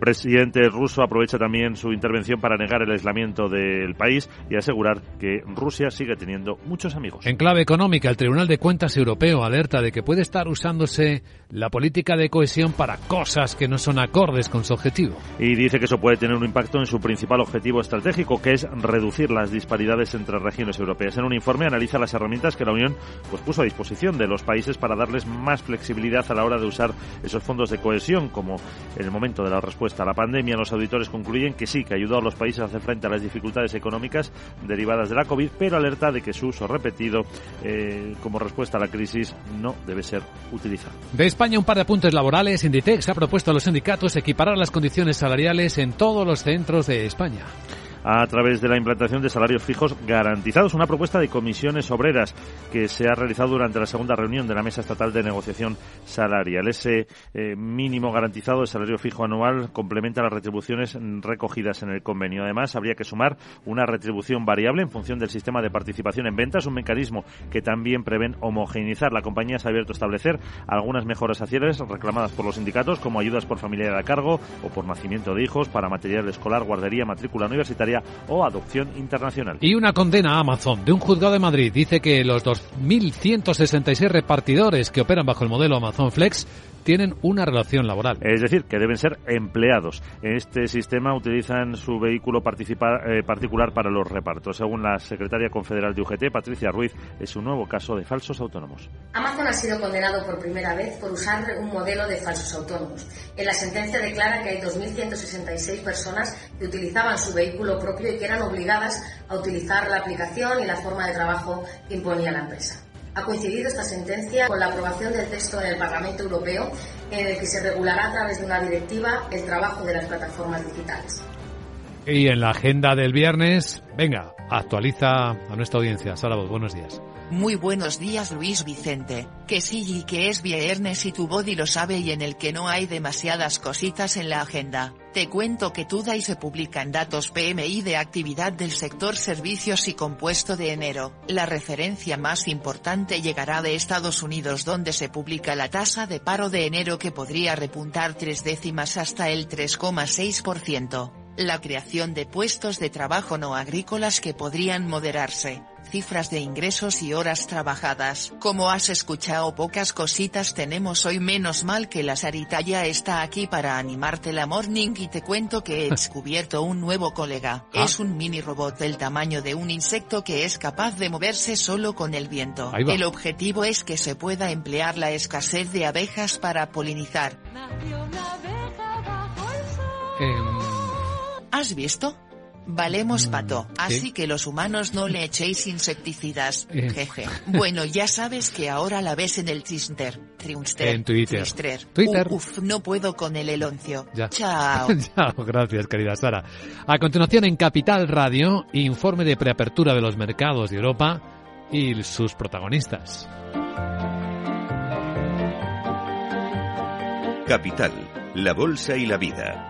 Presidente ruso aprovecha también su intervención para negar el aislamiento del país y asegurar que Rusia sigue teniendo muchos amigos. En clave económica, el Tribunal de Cuentas Europeo alerta de que puede estar usándose la política de cohesión para cosas que no son acordes con su objetivo. Y dice que eso puede tener un impacto en su principal objetivo estratégico, que es reducir las disparidades entre regiones europeas. En un informe analiza las herramientas que la Unión pues, puso a disposición de los países para darles más flexibilidad a la hora de usar esos fondos de cohesión, como en el momento de la respuesta a la pandemia, los auditores concluyen que sí, que ayudó a los países a hacer frente a las dificultades económicas derivadas de la COVID, pero alerta de que su uso repetido eh, como respuesta a la crisis no debe ser utilizado. España, un par de apuntes laborales. Inditex ha propuesto a los sindicatos equiparar las condiciones salariales en todos los centros de España a través de la implantación de salarios fijos garantizados. Una propuesta de comisiones obreras que se ha realizado durante la segunda reunión de la Mesa Estatal de Negociación Salarial. Ese eh, mínimo garantizado de salario fijo anual complementa las retribuciones recogidas en el convenio. Además, habría que sumar una retribución variable en función del sistema de participación en ventas, un mecanismo que también prevén homogeneizar. La compañía se ha abierto a establecer algunas mejoras sociales reclamadas por los sindicatos, como ayudas por familia a cargo o por nacimiento de hijos, para material escolar, guardería, matrícula universitaria o adopción internacional. Y una condena a Amazon de un juzgado de Madrid dice que los 2.166 repartidores que operan bajo el modelo Amazon Flex tienen una relación laboral. Es decir, que deben ser empleados. En este sistema utilizan su vehículo eh, particular para los repartos. Según la secretaria confederal de UGT, Patricia Ruiz, es un nuevo caso de falsos autónomos. Amazon ha sido condenado por primera vez por usar un modelo de falsos autónomos. En la sentencia declara que hay 2.166 personas que utilizaban su vehículo propio y que eran obligadas a utilizar la aplicación y la forma de trabajo que imponía la empresa. Ha coincidido esta sentencia con la aprobación del texto en el Parlamento Europeo en el que se regulará a través de una directiva el trabajo de las plataformas digitales. Y en la agenda del viernes, venga, actualiza a nuestra audiencia. Sara, buenos días. Muy buenos días Luis Vicente, que sí y que es viernes y tu body lo sabe y en el que no hay demasiadas cositas en la agenda. Te cuento que y se publican datos PMI de actividad del sector servicios y compuesto de enero. La referencia más importante llegará de Estados Unidos donde se publica la tasa de paro de enero que podría repuntar tres décimas hasta el 3,6% la creación de puestos de trabajo no agrícolas que podrían moderarse, cifras de ingresos y horas trabajadas. Como has escuchado pocas cositas tenemos hoy menos mal que la Sarita ya está aquí para animarte la morning y te cuento que he descubierto un nuevo colega. Ah. Es un mini robot del tamaño de un insecto que es capaz de moverse solo con el viento. El objetivo es que se pueda emplear la escasez de abejas para polinizar. ¿Has visto? Valemos mm, pato, así que los humanos no le echéis insecticidas. Eh. Jeje. Bueno, ya sabes que ahora la ves en el Twitter. En Twitter. Twitter. Uf, no puedo con el eloncio. Ya. Chao. Chao, gracias, querida Sara. A continuación, en Capital Radio, informe de preapertura de los mercados de Europa y sus protagonistas. Capital, la bolsa y la vida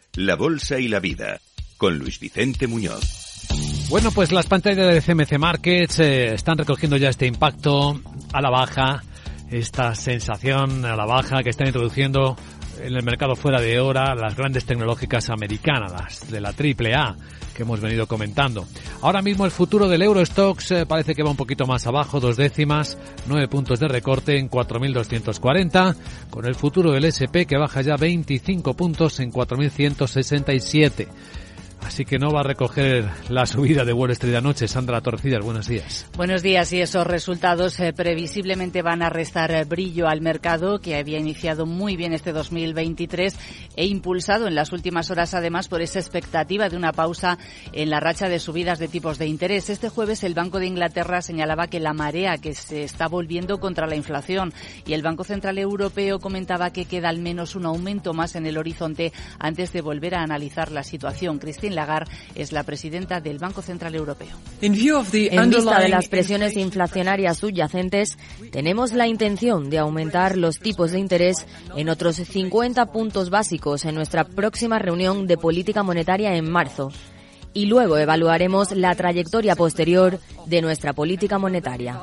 la Bolsa y la Vida, con Luis Vicente Muñoz. Bueno, pues las pantallas de CMC Markets eh, están recogiendo ya este impacto a la baja, esta sensación a la baja que están introduciendo en el mercado fuera de hora las grandes tecnológicas americanas, las de la AAA que hemos venido comentando. Ahora mismo el futuro del Eurostox eh, parece que va un poquito más abajo, dos décimas, nueve puntos de recorte en 4.240, con el futuro del SP que baja ya 25 puntos en 4.167. Así que no va a recoger la subida de Wall Street anoche. Sandra Torcidas, buenos días. Buenos días y esos resultados eh, previsiblemente van a restar eh, brillo al mercado que había iniciado muy bien este 2023 e impulsado en las últimas horas además por esa expectativa de una pausa en la racha de subidas de tipos de interés. Este jueves el Banco de Inglaterra señalaba que la marea que se está volviendo contra la inflación y el Banco Central Europeo comentaba que queda al menos un aumento más en el horizonte antes de volver a analizar la situación. Cristina Lagarde es la presidenta del Banco Central Europeo. En vista de las presiones inflacionarias subyacentes, tenemos la intención de aumentar los tipos de interés en otros 50 puntos básicos en nuestra próxima reunión de política monetaria en marzo y luego evaluaremos la trayectoria posterior de nuestra política monetaria.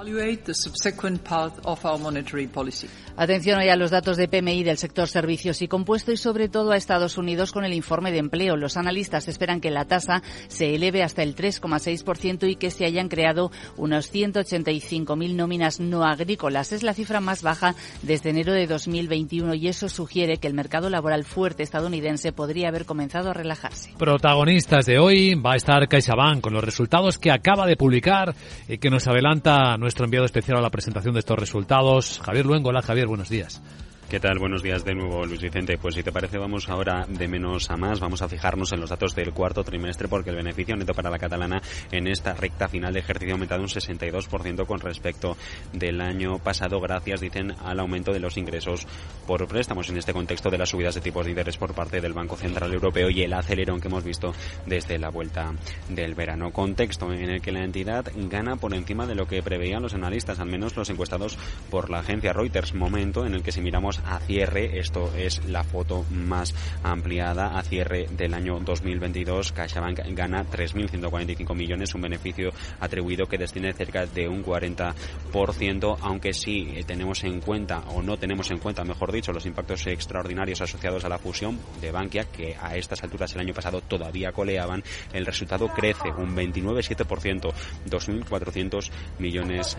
Atención hoy a los datos de PMI del sector servicios y compuesto y sobre todo a Estados Unidos con el informe de empleo. Los analistas esperan que la tasa se eleve hasta el 3,6% y que se hayan creado unos 185.000 nóminas no agrícolas. Es la cifra más baja desde enero de 2021 y eso sugiere que el mercado laboral fuerte estadounidense podría haber comenzado a relajarse. Protagonistas de hoy va a estar CaixaBank con los resultados que acaba de publicar y que nos adelanta nuestro enviado especial a la presentación de estos resultados. Javier Luengo, hola Javier buenos días. ¿Qué tal? Buenos días de nuevo, Luis Vicente. Pues si te parece, vamos ahora de menos a más. Vamos a fijarnos en los datos del cuarto trimestre porque el beneficio neto para la catalana en esta recta final de ejercicio ha aumentado un 62% con respecto del año pasado, gracias, dicen, al aumento de los ingresos por préstamos en este contexto de las subidas de tipos de interés por parte del Banco Central Europeo y el acelerón que hemos visto desde la vuelta del verano. Contexto en el que la entidad gana por encima de lo que preveían los analistas, al menos los encuestados por la agencia Reuters. Momento en el que si miramos a cierre, esto es la foto más ampliada, a cierre del año 2022, CaixaBank gana 3.145 millones, un beneficio atribuido que desciende cerca de un 40%, aunque sí tenemos en cuenta, o no tenemos en cuenta, mejor dicho, los impactos extraordinarios asociados a la fusión de Bankia, que a estas alturas el año pasado todavía coleaban, el resultado crece un 29,7%, 2.400 millones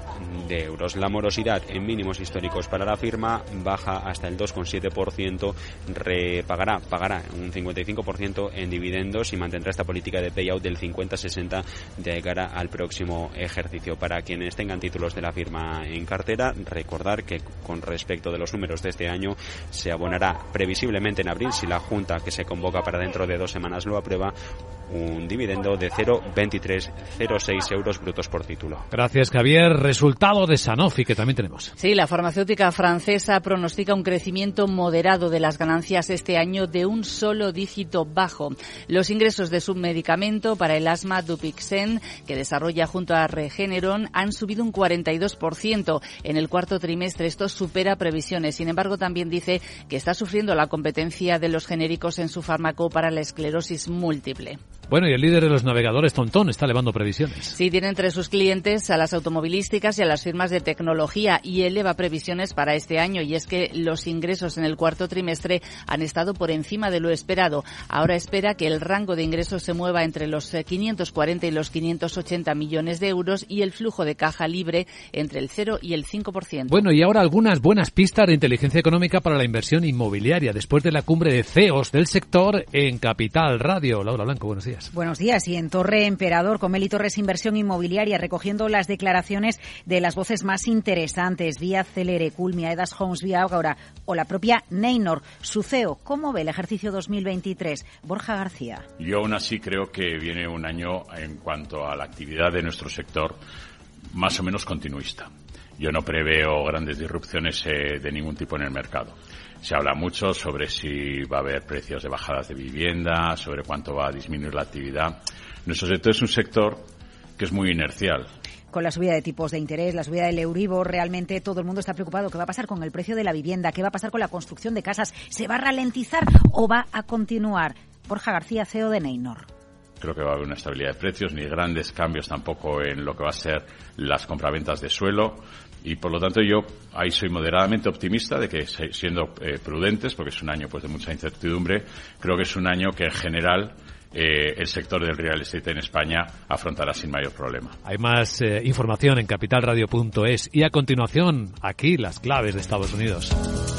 de euros. La morosidad en mínimos históricos para la firma baja hasta el 2,7%, repagará, pagará un 55% en dividendos y mantendrá esta política de payout del 50-60 de cara al próximo ejercicio. Para quienes tengan títulos de la firma en cartera, recordar que con respecto de los números de este año se abonará previsiblemente en abril si la Junta que se convoca para dentro de dos semanas lo aprueba un dividendo de 0,2306 euros brutos por título. Gracias, Javier. Resultado de Sanofi, que también tenemos. Sí, la farmacéutica francesa pronostica un crecimiento moderado de las ganancias este año de un solo dígito bajo. Los ingresos de su medicamento para el asma Dupixen, que desarrolla junto a Regeneron, han subido un 42% en el cuarto trimestre. Esto supera previsiones. Sin embargo, también dice que está sufriendo la competencia de los genéricos en su fármaco para la esclerosis múltiple. Bueno, y el líder de los navegadores, Tontón, está elevando previsiones. Sí, tiene entre sus clientes a las automovilísticas y a las firmas de tecnología y eleva previsiones para este año. Y es que los ingresos en el cuarto trimestre han estado por encima de lo esperado. Ahora espera que el rango de ingresos se mueva entre los 540 y los 580 millones de euros y el flujo de caja libre entre el 0 y el 5%. Bueno, y ahora algunas buenas pistas de inteligencia económica para la inversión inmobiliaria después de la cumbre de CEOs del sector en Capital Radio. Laura Blanco, buenos días. Buenos días. Y en Torre Emperador, con Meli Torres Inversión Inmobiliaria, recogiendo las declaraciones de las voces más interesantes, vía Celere, Culmia, Edas Homes, vía Ágora o la propia Neynor. Su CEO, ¿cómo ve el ejercicio 2023? Borja García. Yo aún así creo que viene un año en cuanto a la actividad de nuestro sector más o menos continuista. Yo no preveo grandes disrupciones eh, de ningún tipo en el mercado. Se habla mucho sobre si va a haber precios de bajadas de vivienda, sobre cuánto va a disminuir la actividad. Nuestro sector es un sector que es muy inercial con la subida de tipos de interés, la subida del Euribor, realmente todo el mundo está preocupado. ¿Qué va a pasar con el precio de la vivienda? ¿Qué va a pasar con la construcción de casas? ¿Se va a ralentizar o va a continuar? Borja García, CEO de Neynor creo que va a haber una estabilidad de precios, ni grandes cambios tampoco en lo que va a ser las compraventas de suelo. Y por lo tanto yo ahí soy moderadamente optimista de que siendo eh, prudentes, porque es un año pues de mucha incertidumbre, creo que es un año que en general eh, el sector del real estate en España afrontará sin mayor problema. Hay más eh, información en capitalradio.es y a continuación aquí las claves de Estados Unidos.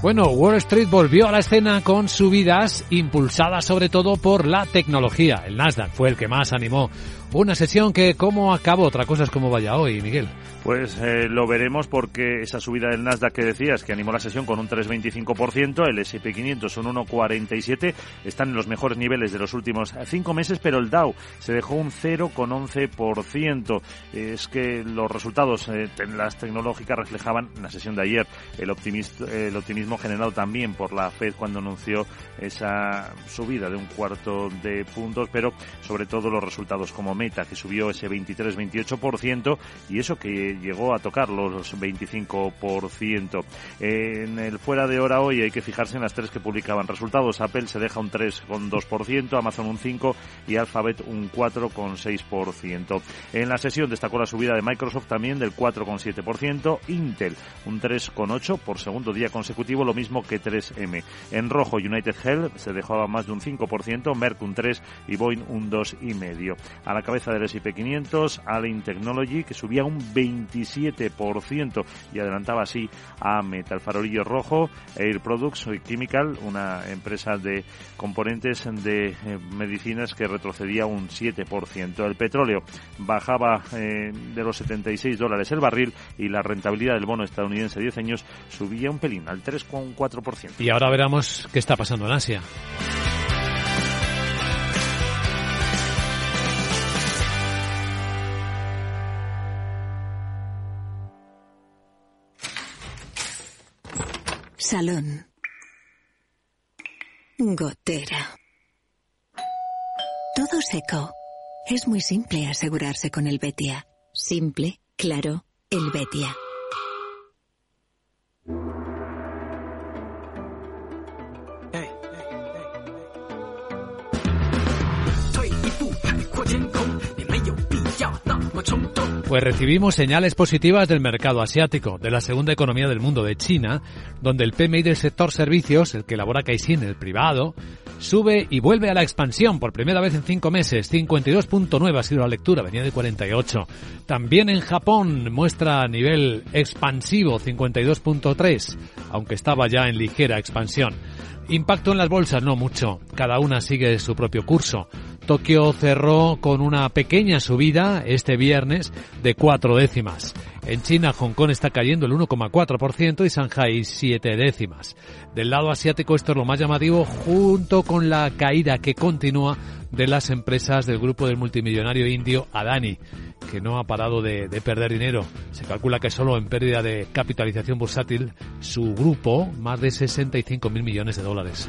Bueno, Wall Street volvió a la escena con subidas impulsadas sobre todo por la tecnología. El Nasdaq fue el que más animó una sesión que, ¿cómo acabó? Otra cosa es cómo vaya hoy, Miguel. Pues eh, lo veremos porque esa subida del Nasdaq que decías, que animó la sesión con un 3,25%, el S&P 500 un 1,47%, están en los mejores niveles de los últimos cinco meses, pero el Dow se dejó un 0,11%. Es que los resultados eh, las tecnológicas reflejaban la sesión de ayer el, el optimismo generado también por la Fed cuando anunció esa subida de un cuarto de puntos, pero sobre todo los resultados como Meta, que subió ese 23-28%, y eso que llegó a tocar los 25%. En el fuera de hora hoy hay que fijarse en las tres que publicaban resultados. Apple se deja un 3,2%, Amazon un 5% y Alphabet un 4,6%. En la sesión destacó la subida de Microsoft también del 4,7%, Intel un 3,8% por segundo día consecutivo, lo mismo que 3M. En rojo United Health se dejaba más de un 5%, Merck un 3% y Boeing un 2,5%. A la cabeza del S&P 500, Allen Technology, que subía un 27% y adelantaba así a Metal Farolillo Rojo, Air Products Chemical, una empresa de componentes de eh, medicinas que retrocedía un 7%. El petróleo bajaba eh, de los 76 dólares el barril y la rentabilidad del bono estadounidense de 10 años subía un pelín, al 3,4%. Y ahora veremos qué está pasando en Asia. Salón. Gotera. Todo seco. Es muy simple asegurarse con el Betia. Simple, claro, el Betia. Pues recibimos señales positivas del mercado asiático, de la segunda economía del mundo, de China, donde el PMI del sector servicios, el que elabora Caixin, el privado, sube y vuelve a la expansión por primera vez en cinco meses. 52.9 ha sido la lectura, venía de 48. También en Japón muestra nivel expansivo 52.3, aunque estaba ya en ligera expansión. Impacto en las bolsas, no mucho. Cada una sigue su propio curso. Tokio cerró con una pequeña subida este viernes de cuatro décimas. En China, Hong Kong está cayendo el 1,4% y Shanghai siete décimas. Del lado asiático esto es lo más llamativo junto con la caída que continúa de las empresas del grupo del multimillonario indio Adani, que no ha parado de, de perder dinero. Se calcula que solo en pérdida de capitalización bursátil su grupo más de 65 mil millones de dólares.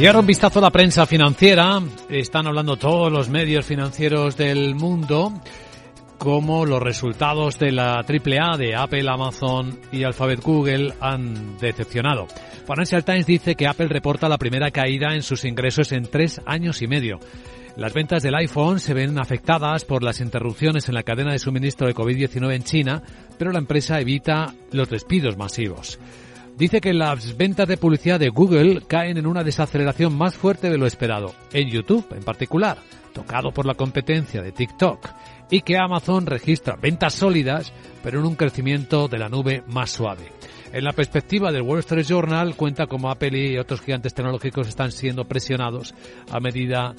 Y ahora un vistazo a la prensa financiera. Están hablando todos los medios financieros del mundo como los resultados de la AAA de Apple, Amazon y Alphabet Google han decepcionado. Financial Times dice que Apple reporta la primera caída en sus ingresos en tres años y medio. Las ventas del iPhone se ven afectadas por las interrupciones en la cadena de suministro de COVID-19 en China, pero la empresa evita los despidos masivos. Dice que las ventas de publicidad de Google caen en una desaceleración más fuerte de lo esperado, en YouTube en particular, tocado por la competencia de TikTok, y que Amazon registra ventas sólidas, pero en un crecimiento de la nube más suave. En la perspectiva del Wall Street Journal cuenta como Apple y otros gigantes tecnológicos están siendo presionados a medida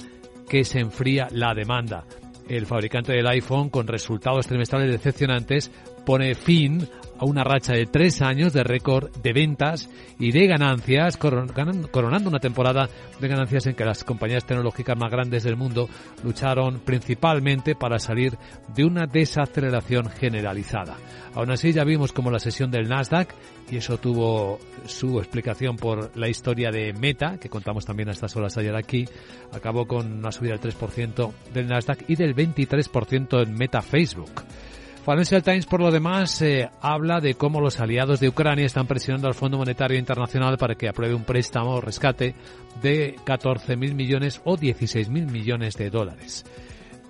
que se enfría la demanda. El fabricante del iPhone, con resultados trimestrales decepcionantes, pone fin a una racha de tres años de récord de ventas y de ganancias, coronando una temporada de ganancias en que las compañías tecnológicas más grandes del mundo lucharon principalmente para salir de una desaceleración generalizada. Aún así ya vimos como la sesión del Nasdaq, y eso tuvo su explicación por la historia de Meta, que contamos también a estas horas ayer aquí, acabó con una subida del 3% del Nasdaq y del 23% en Meta Facebook. Financial Times, por lo demás, eh, habla de cómo los aliados de Ucrania están presionando al Fondo Monetario Internacional para que apruebe un préstamo o rescate de 14.000 millones o 16.000 millones de dólares.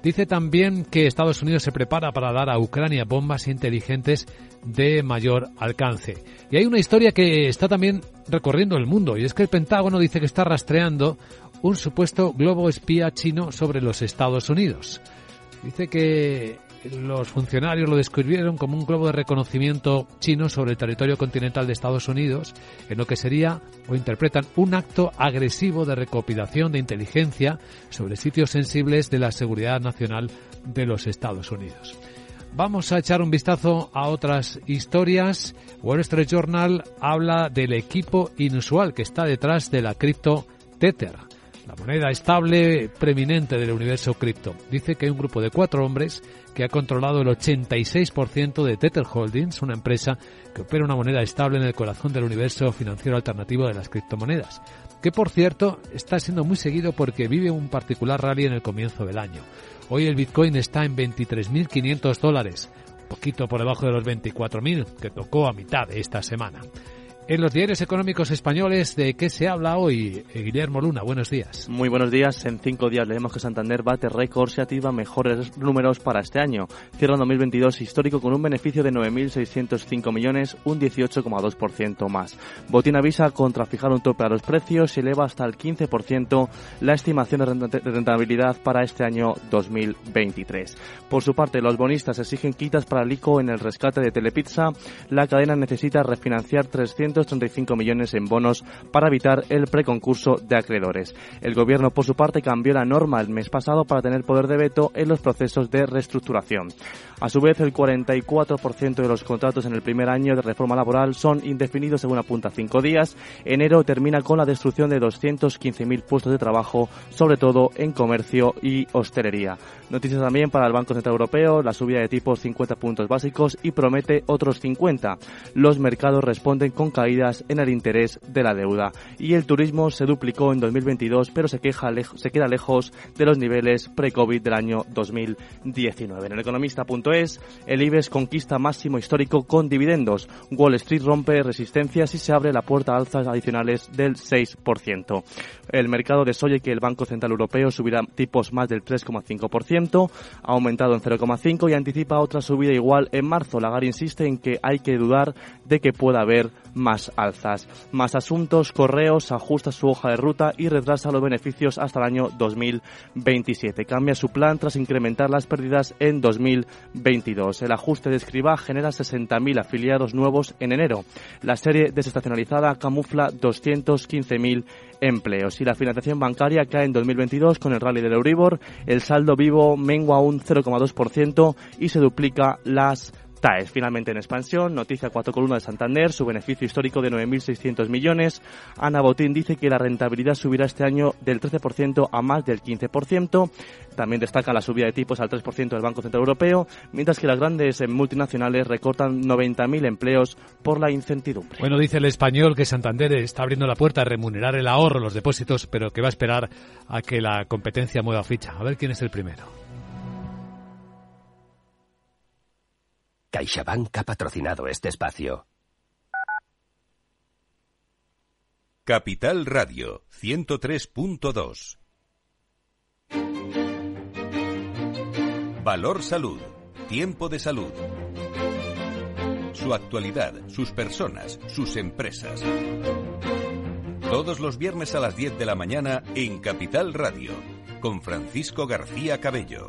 Dice también que Estados Unidos se prepara para dar a Ucrania bombas inteligentes de mayor alcance. Y hay una historia que está también recorriendo el mundo, y es que el Pentágono dice que está rastreando un supuesto globo espía chino sobre los Estados Unidos. Dice que los funcionarios lo describieron como un globo de reconocimiento chino sobre el territorio continental de Estados Unidos, en lo que sería, o interpretan, un acto agresivo de recopilación de inteligencia sobre sitios sensibles de la seguridad nacional de los Estados Unidos. Vamos a echar un vistazo a otras historias. Wall Street Journal habla del equipo inusual que está detrás de la cripto Tether la moneda estable preeminente del universo cripto. Dice que hay un grupo de cuatro hombres que ha controlado el 86% de Tether Holdings, una empresa que opera una moneda estable en el corazón del universo financiero alternativo de las criptomonedas, que por cierto está siendo muy seguido porque vive un particular rally en el comienzo del año. Hoy el Bitcoin está en 23.500 dólares, poquito por debajo de los 24.000 que tocó a mitad de esta semana. En los diarios económicos españoles, ¿de qué se habla hoy? Guillermo Luna, buenos días. Muy buenos días. En cinco días leemos que Santander bate récords y activa mejores números para este año. Cierra 2022 histórico con un beneficio de 9.605 millones, un 18,2% más. Botín avisa contra fijar un tope a los precios y eleva hasta el 15% la estimación de rentabilidad para este año 2023. Por su parte, los bonistas exigen quitas para el ICO en el rescate de Telepizza. La cadena necesita refinanciar 300 35 millones en bonos para evitar el preconcurso de acreedores. El gobierno, por su parte, cambió la norma el mes pasado para tener poder de veto en los procesos de reestructuración. A su vez, el 44% de los contratos en el primer año de reforma laboral son indefinidos según apunta cinco días. Enero termina con la destrucción de 215.000 puestos de trabajo, sobre todo en comercio y hostelería. Noticias también para el Banco Central Europeo, la subida de tipos 50 puntos básicos y promete otros 50. Los mercados responden con caídas en el interés de la deuda. Y el turismo se duplicó en 2022, pero se, queja, se queda lejos de los niveles pre-COVID del año 2019. En el economista.es el IBEX conquista máximo histórico con dividendos. Wall Street rompe resistencias y se abre la puerta a alzas adicionales del 6%. El mercado desoye que el Banco Central Europeo subirá tipos más del 3,5%, ha aumentado en 0,5% y anticipa otra subida igual en marzo. Lagarde insiste en que hay que dudar de que pueda haber más alzas. Más asuntos, Correos ajusta su hoja de ruta y retrasa los beneficios hasta el año 2027. Cambia su plan tras incrementar las pérdidas en 2022. El ajuste de Escriba genera 60.000 afiliados nuevos en enero. La serie desestacionalizada camufla 215.000 empleos. Y la financiación bancaria cae en 2022 con el rally del Euribor. El saldo vivo mengua un 0,2% y se duplica las TAES finalmente en expansión, noticia 4 columnas de Santander, su beneficio histórico de 9.600 millones. Ana Botín dice que la rentabilidad subirá este año del 13% a más del 15%. También destaca la subida de tipos al 3% del Banco Central Europeo, mientras que las grandes multinacionales recortan 90.000 empleos por la incertidumbre. Bueno, dice el español que Santander está abriendo la puerta a remunerar el ahorro, los depósitos, pero que va a esperar a que la competencia mueva ficha. A ver quién es el primero. CaixaBank ha patrocinado este espacio. Capital Radio 103.2 Valor Salud. Tiempo de salud. Su actualidad, sus personas, sus empresas. Todos los viernes a las 10 de la mañana en Capital Radio, con Francisco García Cabello.